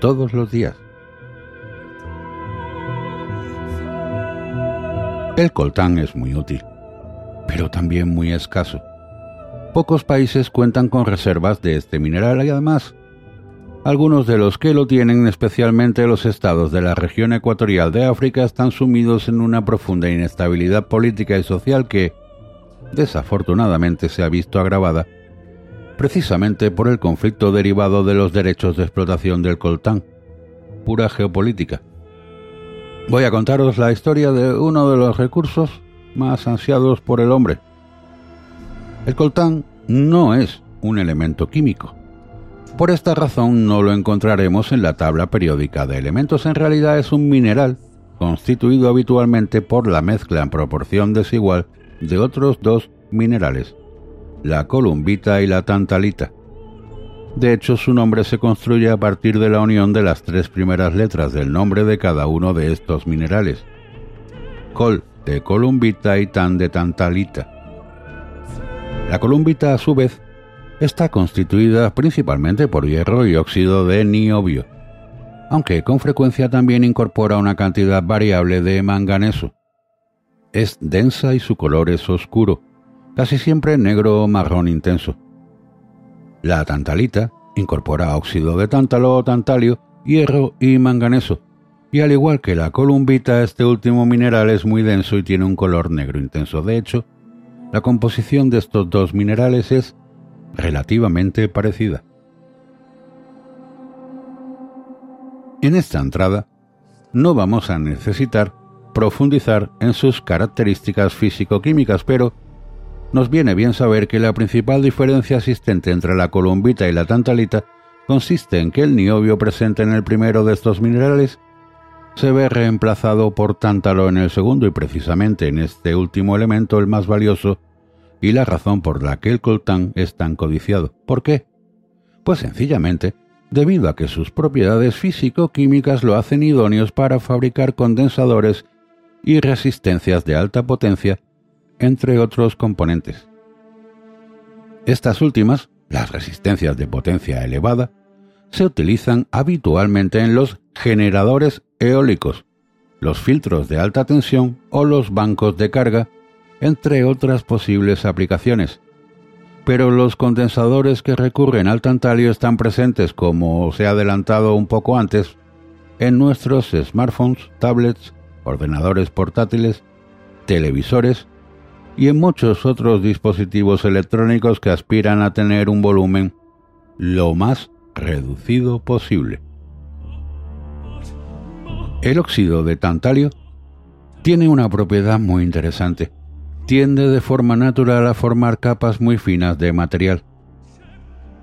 todos los días. El coltán es muy útil, pero también muy escaso. Pocos países cuentan con reservas de este mineral y además Algunos de los que lo tienen, especialmente los estados de la región ecuatorial de África, están sumidos en una profunda inestabilidad política y social que, desafortunadamente, se ha visto agravada precisamente por el conflicto derivado de los derechos de explotación del coltán. Pura geopolítica. Voy a contaros la historia de uno de los recursos más ansiados por el hombre. El coltán no es un elemento químico. Por esta razón no lo encontraremos en la tabla periódica de elementos. En realidad es un mineral constituido habitualmente por la mezcla en proporción desigual de otros dos minerales, la columbita y la tantalita. De hecho, su nombre se construye a partir de la unión de las tres primeras letras del nombre de cada uno de estos minerales. Col de columbita y tan de tantalita. La columbita, a su vez, está constituida principalmente por hierro y óxido de niobio, aunque con frecuencia también incorpora una cantidad variable de manganeso. Es densa y su color es oscuro, casi siempre negro o marrón intenso. La tantalita incorpora óxido de tántalo tantalio, hierro y manganeso, y al igual que la columbita, este último mineral es muy denso y tiene un color negro intenso. De hecho, la composición de estos dos minerales es relativamente parecida. En esta entrada, no vamos a necesitar profundizar en sus características físico-químicas, pero nos viene bien saber que la principal diferencia existente entre la columbita y la tantalita consiste en que el niobio presente en el primero de estos minerales se ve reemplazado por tántalo en el segundo y precisamente en este último elemento el más valioso y la razón por la que el coltán es tan codiciado. ¿Por qué? Pues sencillamente debido a que sus propiedades físico-químicas lo hacen idóneos para fabricar condensadores y resistencias de alta potencia entre otros componentes. Estas últimas, las resistencias de potencia elevada, se utilizan habitualmente en los generadores eólicos, los filtros de alta tensión o los bancos de carga, entre otras posibles aplicaciones. Pero los condensadores que recurren al tantalio están presentes, como se ha adelantado un poco antes, en nuestros smartphones, tablets, ordenadores portátiles, televisores y en muchos otros dispositivos electrónicos que aspiran a tener un volumen lo más reducido posible. El óxido de tantalio tiene una propiedad muy interesante. Tiende de forma natural a formar capas muy finas de material.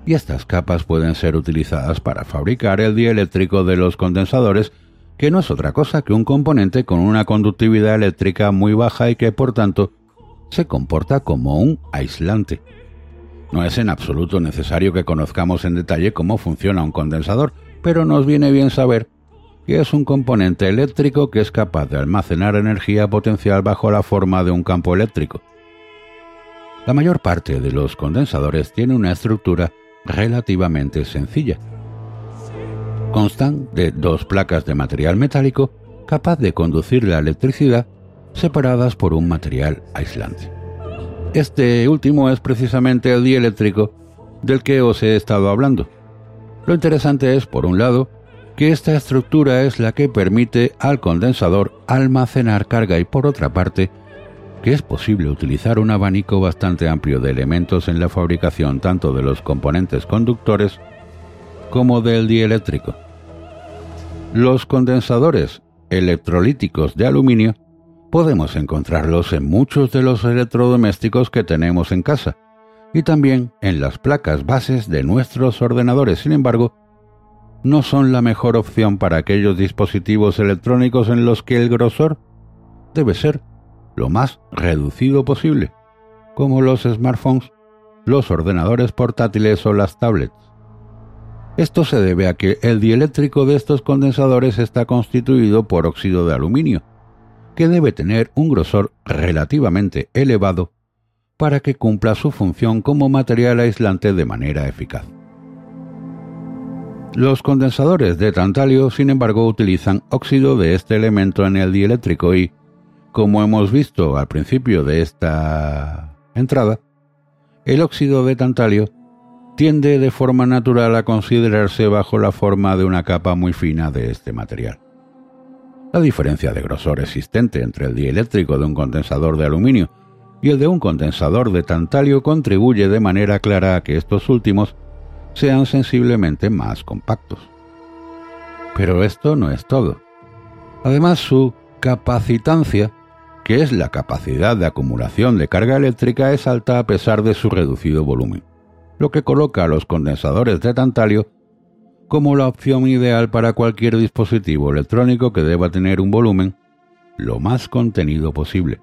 Y estas capas pueden ser utilizadas para fabricar el dieléctrico de los condensadores, que no es otra cosa que un componente con una conductividad eléctrica muy baja y que por tanto se comporta como un aislante. No es en absoluto necesario que conozcamos en detalle cómo funciona un condensador, pero nos viene bien saber que es un componente eléctrico que es capaz de almacenar energía potencial bajo la forma de un campo eléctrico. La mayor parte de los condensadores tiene una estructura relativamente sencilla. Constan de dos placas de material metálico capaz de conducir la electricidad separadas por un material aislante. Este último es precisamente el dieléctrico del que os he estado hablando. Lo interesante es, por un lado, que esta estructura es la que permite al condensador almacenar carga y por otra parte, que es posible utilizar un abanico bastante amplio de elementos en la fabricación tanto de los componentes conductores como del dieléctrico. Los condensadores electrolíticos de aluminio podemos encontrarlos en muchos de los electrodomésticos que tenemos en casa y también en las placas bases de nuestros ordenadores. Sin embargo, no son la mejor opción para aquellos dispositivos electrónicos en los que el grosor debe ser lo más reducido posible, como los smartphones, los ordenadores portátiles o las tablets. Esto se debe a que el dieléctrico de estos condensadores está constituido por óxido de aluminio, que debe tener un grosor relativamente elevado para que cumpla su función como material aislante de manera eficaz. Los condensadores de tantalio, sin embargo, utilizan óxido de este elemento en el dieléctrico y, como hemos visto al principio de esta entrada, el óxido de tantalio tiende de forma natural a considerarse bajo la forma de una capa muy fina de este material. La diferencia de grosor existente entre el dieléctrico de un condensador de aluminio y el de un condensador de tantalio contribuye de manera clara a que estos últimos sean sensiblemente más compactos. Pero esto no es todo. Además, su capacitancia, que es la capacidad de acumulación de carga eléctrica, es alta a pesar de su reducido volumen, lo que coloca a los condensadores de tantalio como la opción ideal para cualquier dispositivo electrónico que deba tener un volumen lo más contenido posible.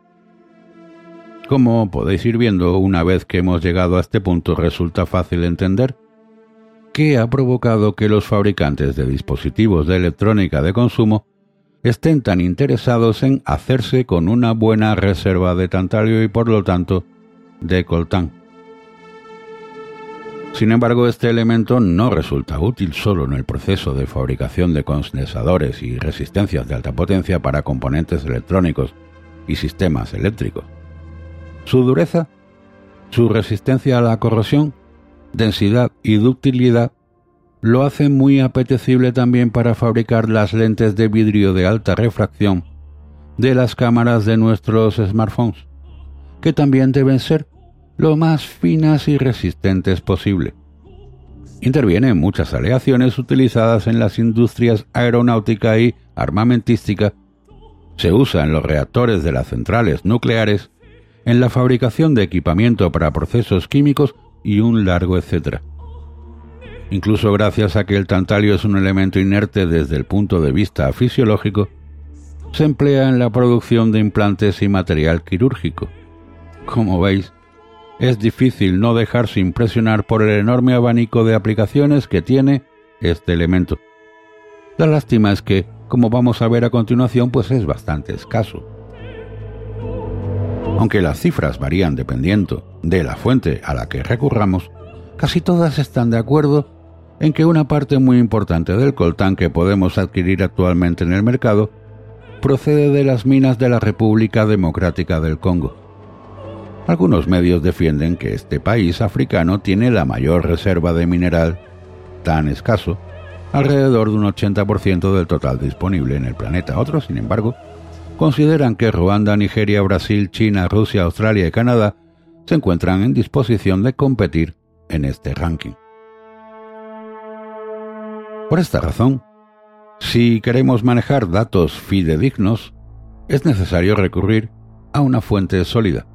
Como podéis ir viendo, una vez que hemos llegado a este punto resulta fácil entender qué ha provocado que los fabricantes de dispositivos de electrónica de consumo estén tan interesados en hacerse con una buena reserva de tantalio y por lo tanto de coltán. Sin embargo, este elemento no resulta útil solo en el proceso de fabricación de condensadores y resistencias de alta potencia para componentes electrónicos y sistemas eléctricos. Su dureza, su resistencia a la corrosión, densidad y ductilidad lo hacen muy apetecible también para fabricar las lentes de vidrio de alta refracción de las cámaras de nuestros smartphones, que también deben ser lo más finas y resistentes posible. Interviene en muchas aleaciones utilizadas en las industrias aeronáutica y armamentística, se usa en los reactores de las centrales nucleares en la fabricación de equipamiento para procesos químicos y un largo etcétera. Incluso gracias a que el tantalio es un elemento inerte desde el punto de vista fisiológico, se emplea en la producción de implantes y material quirúrgico. Como veis, es difícil no dejarse impresionar por el enorme abanico de aplicaciones que tiene este elemento. La lástima es que, como vamos a ver a continuación, pues es bastante escaso. Aunque las cifras varían dependiendo de la fuente a la que recurramos, casi todas están de acuerdo en que una parte muy importante del coltán que podemos adquirir actualmente en el mercado procede de las minas de la República Democrática del Congo. Algunos medios defienden que este país africano tiene la mayor reserva de mineral tan escaso, alrededor de un 80% del total disponible en el planeta. Otros, sin embargo, consideran que Ruanda, Nigeria, Brasil, China, Rusia, Australia y Canadá se encuentran en disposición de competir en este ranking. Por esta razón, si queremos manejar datos fidedignos, es necesario recurrir a una fuente sólida.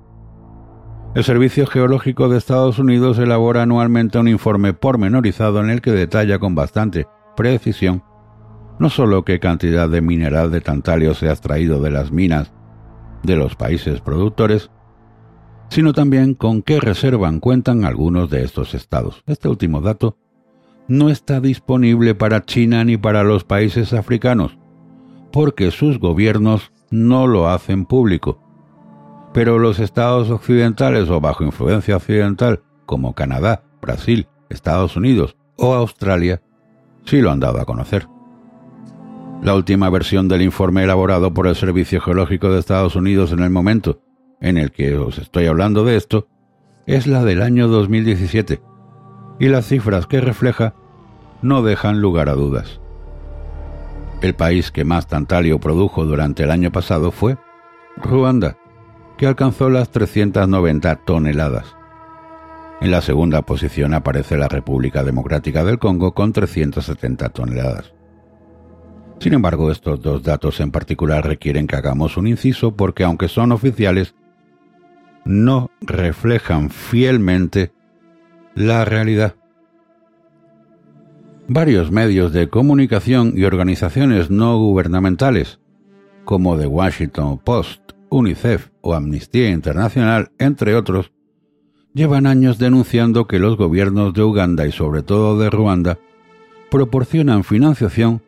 El Servicio Geológico de Estados Unidos elabora anualmente un informe pormenorizado en el que detalla con bastante precisión no solo qué cantidad de mineral de tantalio se ha extraído de las minas de los países productores, sino también con qué reservan cuentan algunos de estos estados. Este último dato no está disponible para China ni para los países africanos, porque sus gobiernos no lo hacen público. Pero los estados occidentales o bajo influencia occidental, como Canadá, Brasil, Estados Unidos o Australia, sí lo han dado a conocer. La última versión del informe elaborado por el Servicio Geológico de Estados Unidos en el momento en el que os estoy hablando de esto es la del año 2017, y las cifras que refleja no dejan lugar a dudas. El país que más tantalio produjo durante el año pasado fue Ruanda, que alcanzó las 390 toneladas. En la segunda posición aparece la República Democrática del Congo con 370 toneladas. Sin embargo, estos dos datos en particular requieren que hagamos un inciso porque aunque son oficiales, no reflejan fielmente la realidad. Varios medios de comunicación y organizaciones no gubernamentales, como The Washington Post, UNICEF o Amnistía Internacional, entre otros, llevan años denunciando que los gobiernos de Uganda y sobre todo de Ruanda proporcionan financiación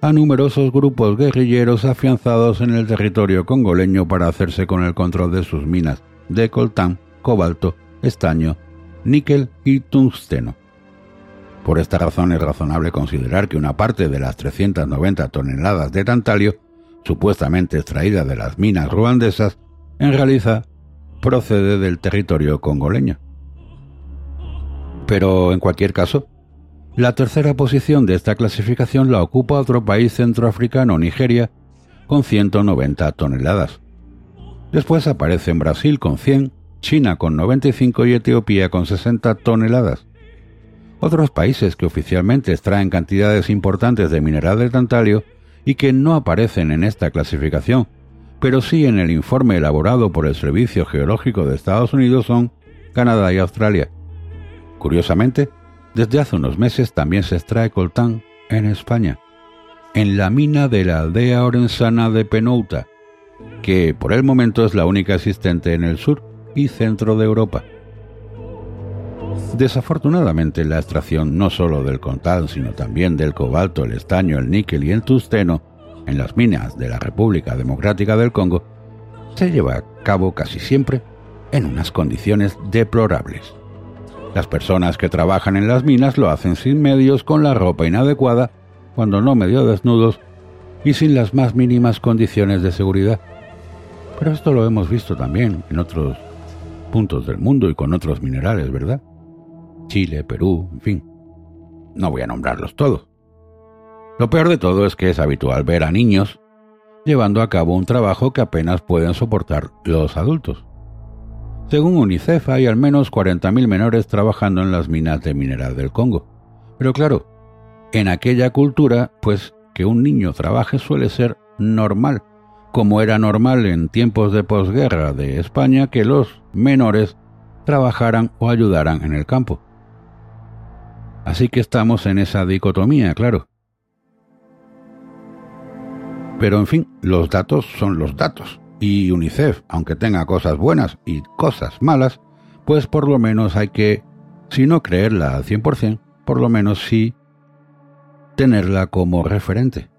a numerosos grupos guerrilleros afianzados en el territorio congoleño para hacerse con el control de sus minas de coltán, cobalto, estaño, níquel y tungsteno. Por esta razón es razonable considerar que una parte de las 390 toneladas de tantalio, supuestamente extraída de las minas ruandesas, en realidad procede del territorio congoleño. Pero en cualquier caso, la tercera posición de esta clasificación la ocupa otro país centroafricano, Nigeria, con 190 toneladas. Después aparecen Brasil con 100, China con 95 y Etiopía con 60 toneladas. Otros países que oficialmente extraen cantidades importantes de mineral de tantalio y que no aparecen en esta clasificación, pero sí en el informe elaborado por el Servicio Geológico de Estados Unidos son Canadá y Australia. Curiosamente, desde hace unos meses también se extrae coltán en España, en la mina de la aldea orensana de Penouta, que por el momento es la única existente en el sur y centro de Europa. Desafortunadamente, la extracción no solo del coltán, sino también del cobalto, el estaño, el níquel y el tusteno en las minas de la República Democrática del Congo se lleva a cabo casi siempre en unas condiciones deplorables. Las personas que trabajan en las minas lo hacen sin medios, con la ropa inadecuada, cuando no medio desnudos, y sin las más mínimas condiciones de seguridad. Pero esto lo hemos visto también en otros puntos del mundo y con otros minerales, ¿verdad? Chile, Perú, en fin. No voy a nombrarlos todos. Lo peor de todo es que es habitual ver a niños llevando a cabo un trabajo que apenas pueden soportar los adultos. Según UNICEF hay al menos 40.000 menores trabajando en las minas de mineral del Congo. Pero claro, en aquella cultura, pues que un niño trabaje suele ser normal, como era normal en tiempos de posguerra de España que los menores trabajaran o ayudaran en el campo. Así que estamos en esa dicotomía, claro. Pero en fin, los datos son los datos. Y UNICEF, aunque tenga cosas buenas y cosas malas, pues por lo menos hay que, si no creerla al 100%, por lo menos sí tenerla como referente.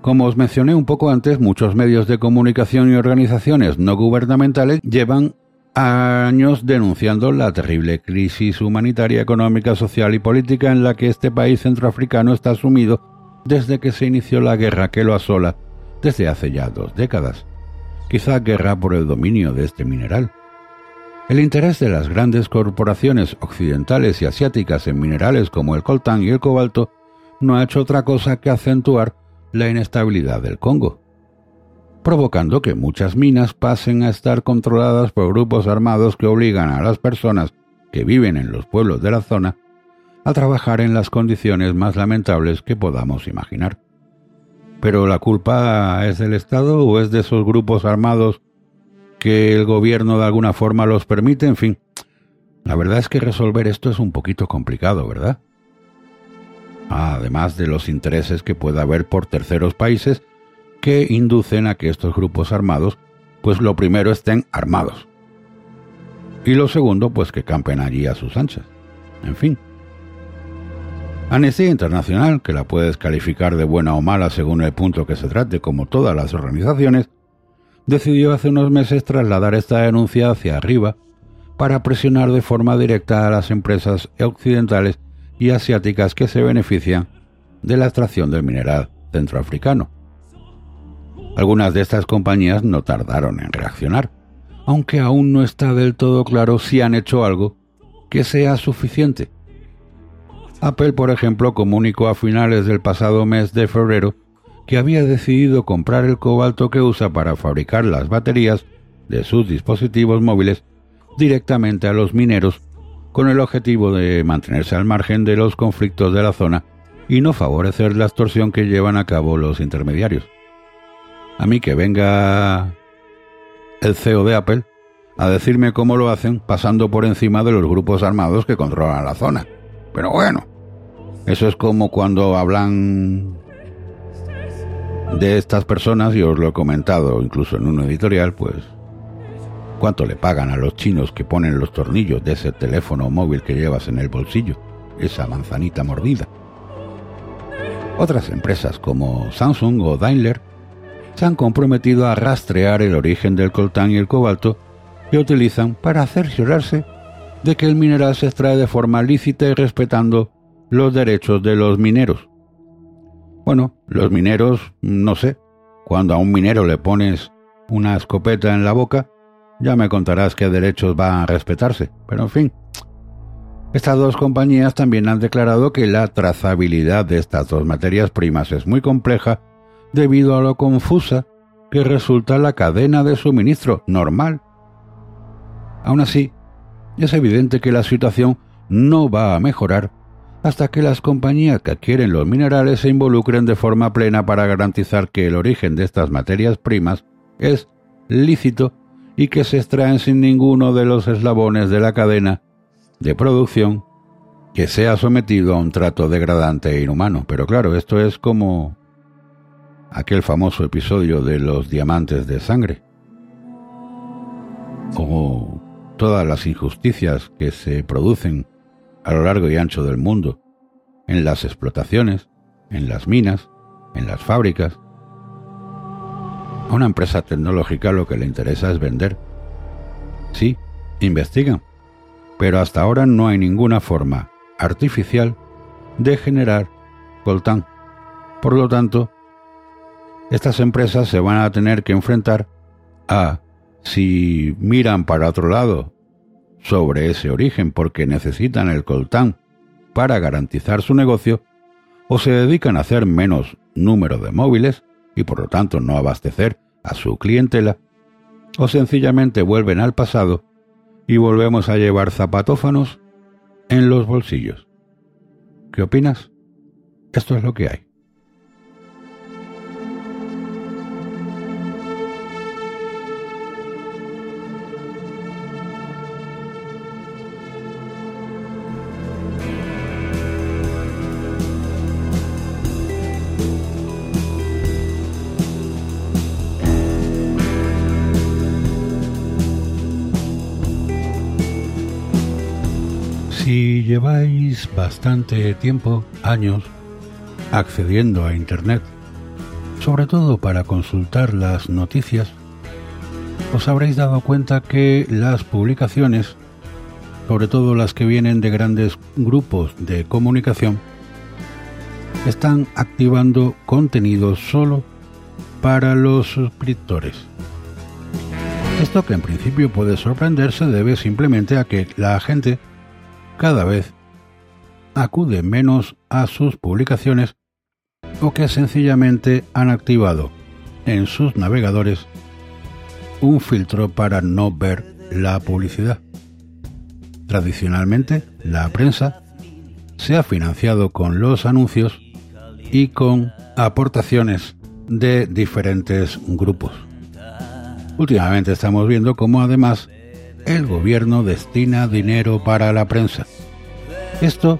Como os mencioné un poco antes, muchos medios de comunicación y organizaciones no gubernamentales llevan años denunciando la terrible crisis humanitaria, económica, social y política en la que este país centroafricano está sumido desde que se inició la guerra que lo asola desde hace ya dos décadas. Quizá guerra por el dominio de este mineral. El interés de las grandes corporaciones occidentales y asiáticas en minerales como el coltán y el cobalto no ha hecho otra cosa que acentuar la inestabilidad del Congo provocando que muchas minas pasen a estar controladas por grupos armados que obligan a las personas que viven en los pueblos de la zona a trabajar en las condiciones más lamentables que podamos imaginar. Pero la culpa es del Estado o es de esos grupos armados que el gobierno de alguna forma los permite, en fin. La verdad es que resolver esto es un poquito complicado, ¿verdad? Además de los intereses que pueda haber por terceros países que inducen a que estos grupos armados, pues lo primero estén armados. Y lo segundo, pues que campen allí a sus anchas. En fin. Amnistía Internacional, que la puedes calificar de buena o mala según el punto que se trate, como todas las organizaciones, decidió hace unos meses trasladar esta denuncia hacia arriba para presionar de forma directa a las empresas occidentales y asiáticas que se benefician de la extracción del mineral centroafricano. Algunas de estas compañías no tardaron en reaccionar, aunque aún no está del todo claro si han hecho algo que sea suficiente. Apple, por ejemplo, comunicó a finales del pasado mes de febrero que había decidido comprar el cobalto que usa para fabricar las baterías de sus dispositivos móviles directamente a los mineros con el objetivo de mantenerse al margen de los conflictos de la zona y no favorecer la extorsión que llevan a cabo los intermediarios a mí que venga el CEO de Apple a decirme cómo lo hacen pasando por encima de los grupos armados que controlan la zona. Pero bueno, eso es como cuando hablan de estas personas, y os lo he comentado incluso en un editorial, pues cuánto le pagan a los chinos que ponen los tornillos de ese teléfono móvil que llevas en el bolsillo, esa manzanita mordida. Otras empresas como Samsung o Daimler se han comprometido a rastrear el origen del coltán y el cobalto que utilizan para cerciorarse de que el mineral se extrae de forma lícita y respetando los derechos de los mineros. Bueno, los mineros, no sé, cuando a un minero le pones una escopeta en la boca, ya me contarás qué derechos van a respetarse, pero en fin. Estas dos compañías también han declarado que la trazabilidad de estas dos materias primas es muy compleja debido a lo confusa que resulta la cadena de suministro normal. Aún así, es evidente que la situación no va a mejorar hasta que las compañías que adquieren los minerales se involucren de forma plena para garantizar que el origen de estas materias primas es lícito y que se extraen sin ninguno de los eslabones de la cadena de producción que sea sometido a un trato degradante e inhumano. Pero claro, esto es como aquel famoso episodio de los diamantes de sangre, o todas las injusticias que se producen a lo largo y ancho del mundo, en las explotaciones, en las minas, en las fábricas. A una empresa tecnológica lo que le interesa es vender. Sí, investigan, pero hasta ahora no hay ninguna forma artificial de generar coltán. Por lo tanto, estas empresas se van a tener que enfrentar a si miran para otro lado sobre ese origen porque necesitan el coltán para garantizar su negocio, o se dedican a hacer menos número de móviles y por lo tanto no abastecer a su clientela, o sencillamente vuelven al pasado y volvemos a llevar zapatófanos en los bolsillos. ¿Qué opinas? Esto es lo que hay. Lleváis bastante tiempo, años, accediendo a Internet, sobre todo para consultar las noticias, os habréis dado cuenta que las publicaciones, sobre todo las que vienen de grandes grupos de comunicación, están activando contenido solo para los suscriptores. Esto que en principio puede sorprender se debe simplemente a que la gente cada vez acude menos a sus publicaciones o que sencillamente han activado en sus navegadores un filtro para no ver la publicidad. Tradicionalmente, la prensa se ha financiado con los anuncios y con aportaciones de diferentes grupos. Últimamente estamos viendo cómo además el gobierno destina dinero para la prensa. Esto,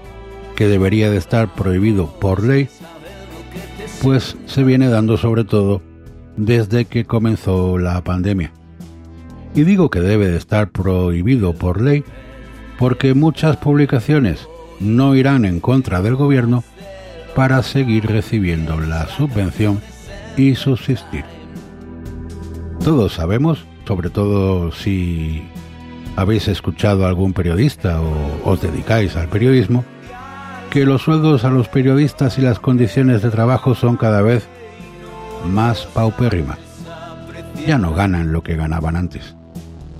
que debería de estar prohibido por ley, pues se viene dando sobre todo desde que comenzó la pandemia. Y digo que debe de estar prohibido por ley porque muchas publicaciones no irán en contra del gobierno para seguir recibiendo la subvención y subsistir. Todos sabemos, sobre todo si habéis escuchado a algún periodista o os dedicáis al periodismo, que los sueldos a los periodistas y las condiciones de trabajo son cada vez más paupérrimas. Ya no ganan lo que ganaban antes.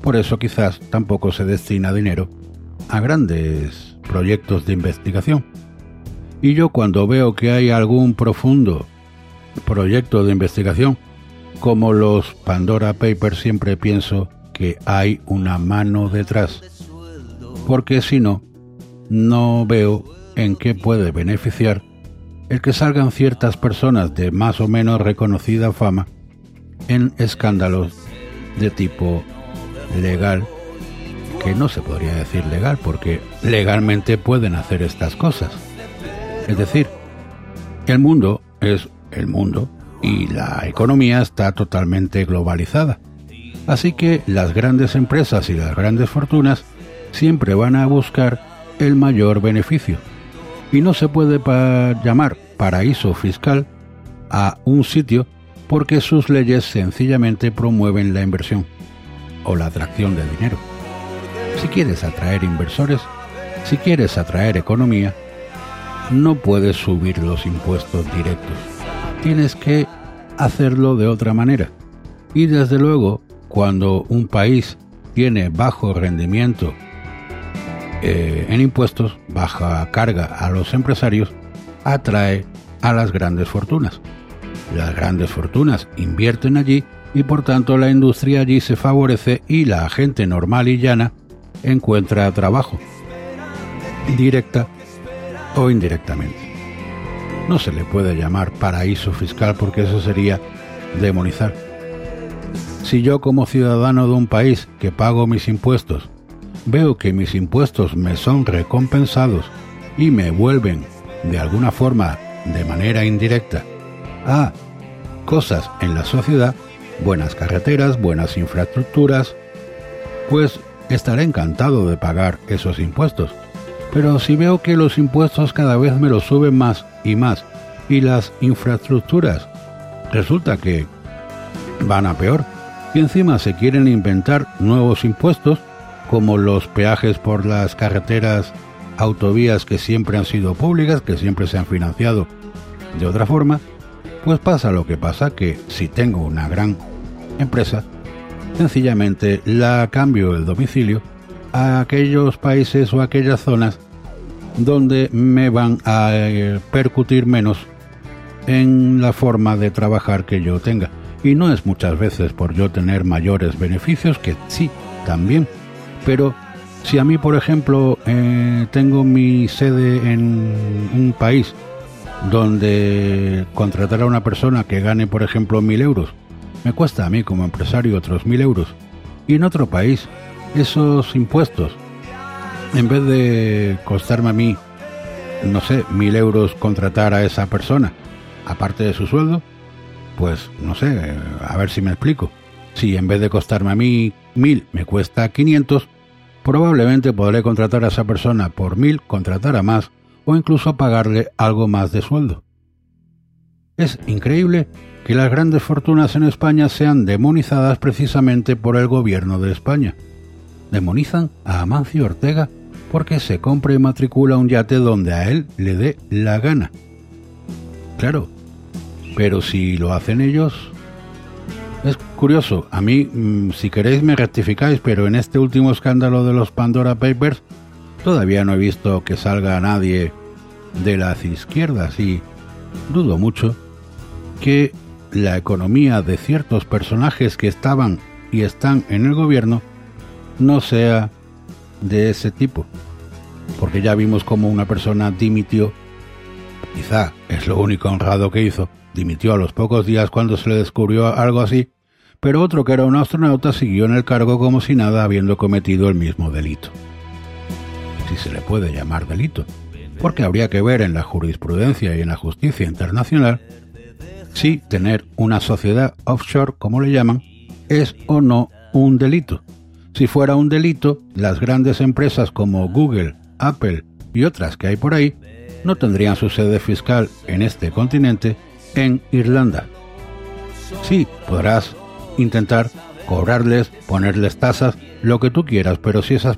Por eso quizás tampoco se destina dinero a grandes proyectos de investigación. Y yo cuando veo que hay algún profundo proyecto de investigación, como los Pandora Papers, siempre pienso que hay una mano detrás, porque si no, no veo en qué puede beneficiar el que salgan ciertas personas de más o menos reconocida fama en escándalos de tipo legal, que no se podría decir legal porque legalmente pueden hacer estas cosas. Es decir, el mundo es el mundo y la economía está totalmente globalizada. Así que las grandes empresas y las grandes fortunas siempre van a buscar el mayor beneficio. Y no se puede llamar paraíso fiscal a un sitio porque sus leyes sencillamente promueven la inversión o la atracción de dinero. Si quieres atraer inversores, si quieres atraer economía, no puedes subir los impuestos directos. Tienes que hacerlo de otra manera. Y desde luego cuando un país tiene bajo rendimiento eh, en impuestos, baja carga a los empresarios, atrae a las grandes fortunas. Las grandes fortunas invierten allí y por tanto la industria allí se favorece y la gente normal y llana encuentra trabajo, directa o indirectamente. No se le puede llamar paraíso fiscal porque eso sería demonizar. Si yo como ciudadano de un país que pago mis impuestos, veo que mis impuestos me son recompensados y me vuelven de alguna forma, de manera indirecta, a cosas en la sociedad, buenas carreteras, buenas infraestructuras, pues estaré encantado de pagar esos impuestos. Pero si veo que los impuestos cada vez me los suben más y más y las infraestructuras resulta que van a peor y encima se quieren inventar nuevos impuestos como los peajes por las carreteras, autovías que siempre han sido públicas, que siempre se han financiado de otra forma, pues pasa lo que pasa que si tengo una gran empresa, sencillamente la cambio el domicilio a aquellos países o aquellas zonas donde me van a eh, percutir menos en la forma de trabajar que yo tenga. Y no es muchas veces por yo tener mayores beneficios, que sí, también. Pero si a mí, por ejemplo, eh, tengo mi sede en un país donde contratar a una persona que gane, por ejemplo, mil euros, me cuesta a mí como empresario otros mil euros. Y en otro país, esos impuestos, en vez de costarme a mí, no sé, mil euros contratar a esa persona, aparte de su sueldo, pues no sé, a ver si me explico. Si en vez de costarme a mí mil me cuesta 500, probablemente podré contratar a esa persona por mil, contratar a más o incluso pagarle algo más de sueldo. Es increíble que las grandes fortunas en España sean demonizadas precisamente por el gobierno de España. Demonizan a Amancio Ortega porque se compra y matricula un yate donde a él le dé la gana. Claro, pero si lo hacen ellos, es curioso. A mí, mm, si queréis, me rectificáis, pero en este último escándalo de los Pandora Papers, todavía no he visto que salga nadie de las izquierdas y dudo mucho que la economía de ciertos personajes que estaban y están en el gobierno no sea de ese tipo. Porque ya vimos como una persona dimitió, quizá es lo único honrado que hizo, dimitió a los pocos días cuando se le descubrió algo así, pero otro que era un astronauta siguió en el cargo como si nada habiendo cometido el mismo delito. Si se le puede llamar delito, porque habría que ver en la jurisprudencia y en la justicia internacional si tener una sociedad offshore, como le llaman, es o no un delito. Si fuera un delito, las grandes empresas como Google, Apple y otras que hay por ahí no tendrían su sede fiscal en este continente en Irlanda. Sí, podrás intentar cobrarles, ponerles tasas, lo que tú quieras, pero si esas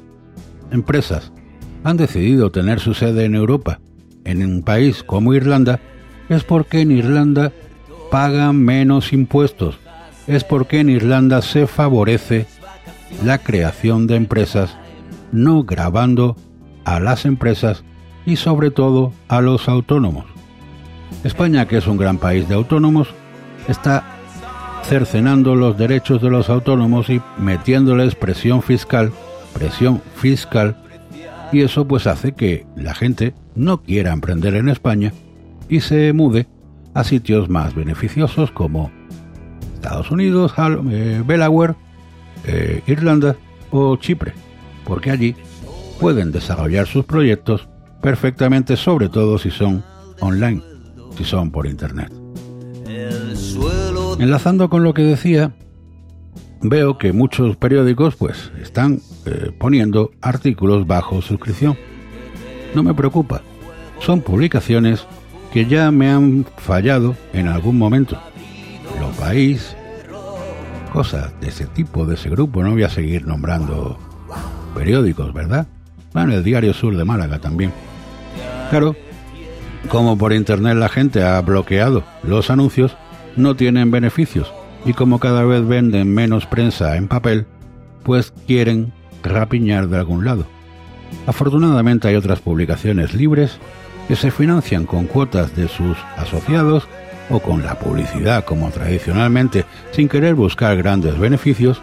empresas han decidido tener su sede en Europa, en un país como Irlanda, es porque en Irlanda pagan menos impuestos, es porque en Irlanda se favorece la creación de empresas, no grabando a las empresas y sobre todo a los autónomos. España, que es un gran país de autónomos, está cercenando los derechos de los autónomos y metiéndoles presión fiscal, presión fiscal, y eso pues hace que la gente no quiera emprender en España y se mude a sitios más beneficiosos como Estados Unidos, eh, Delaware, eh, Irlanda o Chipre, porque allí pueden desarrollar sus proyectos perfectamente, sobre todo si son online si son por internet. Enlazando con lo que decía, veo que muchos periódicos pues están eh, poniendo artículos bajo suscripción. No me preocupa, son publicaciones que ya me han fallado en algún momento. Lo País, cosas de ese tipo, de ese grupo, no voy a seguir nombrando periódicos, ¿verdad? Bueno, el Diario Sur de Málaga también. Claro, como por internet la gente ha bloqueado los anuncios, no tienen beneficios y como cada vez venden menos prensa en papel, pues quieren rapiñar de algún lado. Afortunadamente hay otras publicaciones libres que se financian con cuotas de sus asociados o con la publicidad como tradicionalmente sin querer buscar grandes beneficios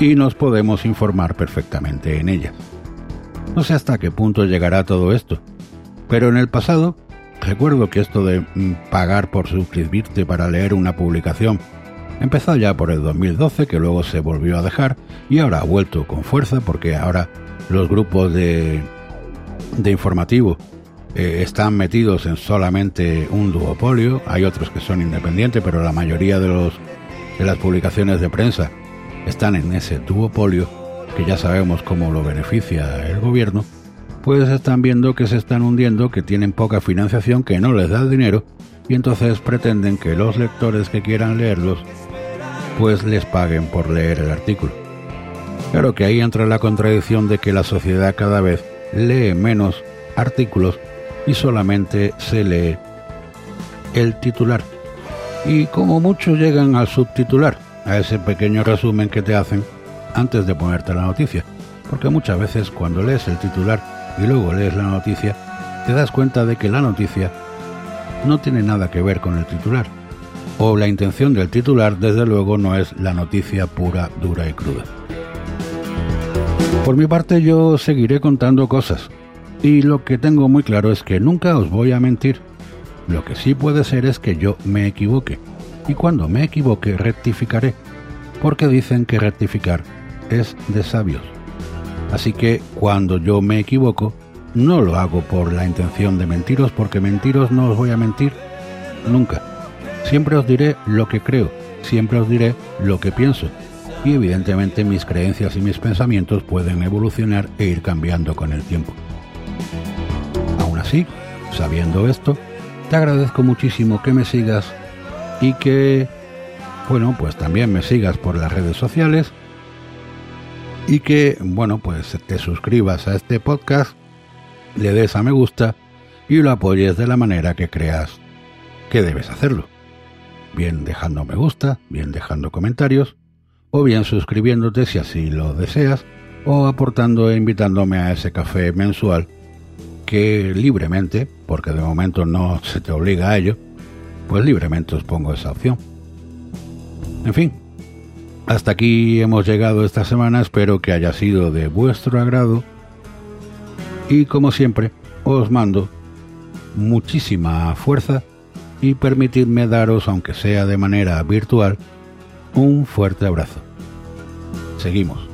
y nos podemos informar perfectamente en ellas. No sé hasta qué punto llegará todo esto, pero en el pasado recuerdo que esto de mm, pagar por suscribirte para leer una publicación empezó ya por el 2012 que luego se volvió a dejar y ahora ha vuelto con fuerza porque ahora los grupos de, informativo eh, están metidos en solamente un duopolio, hay otros que son independientes, pero la mayoría de, los, de las publicaciones de prensa están en ese duopolio, que ya sabemos cómo lo beneficia el gobierno, pues están viendo que se están hundiendo, que tienen poca financiación, que no les da dinero, y entonces pretenden que los lectores que quieran leerlos, pues les paguen por leer el artículo. Claro que ahí entra la contradicción de que la sociedad cada vez lee menos artículos y solamente se lee el titular. Y como muchos llegan al subtitular, a ese pequeño resumen que te hacen antes de ponerte la noticia. Porque muchas veces cuando lees el titular y luego lees la noticia, te das cuenta de que la noticia no tiene nada que ver con el titular. O la intención del titular, desde luego, no es la noticia pura, dura y cruda. Por mi parte, yo seguiré contando cosas, y lo que tengo muy claro es que nunca os voy a mentir. Lo que sí puede ser es que yo me equivoque. Y cuando me equivoque rectificaré. Porque dicen que rectificar es de sabios. Así que cuando yo me equivoco, no lo hago por la intención de mentiros, porque mentiros no os voy a mentir nunca. Siempre os diré lo que creo, siempre os diré lo que pienso. Y evidentemente mis creencias y mis pensamientos pueden evolucionar e ir cambiando con el tiempo. Así, sabiendo esto, te agradezco muchísimo que me sigas y que, bueno, pues también me sigas por las redes sociales y que, bueno, pues te suscribas a este podcast, le des a me gusta y lo apoyes de la manera que creas que debes hacerlo. Bien dejando me gusta, bien dejando comentarios, o bien suscribiéndote si así lo deseas, o aportando e invitándome a ese café mensual que libremente, porque de momento no se te obliga a ello, pues libremente os pongo esa opción. En fin, hasta aquí hemos llegado esta semana, espero que haya sido de vuestro agrado y como siempre os mando muchísima fuerza y permitidme daros, aunque sea de manera virtual, un fuerte abrazo. Seguimos.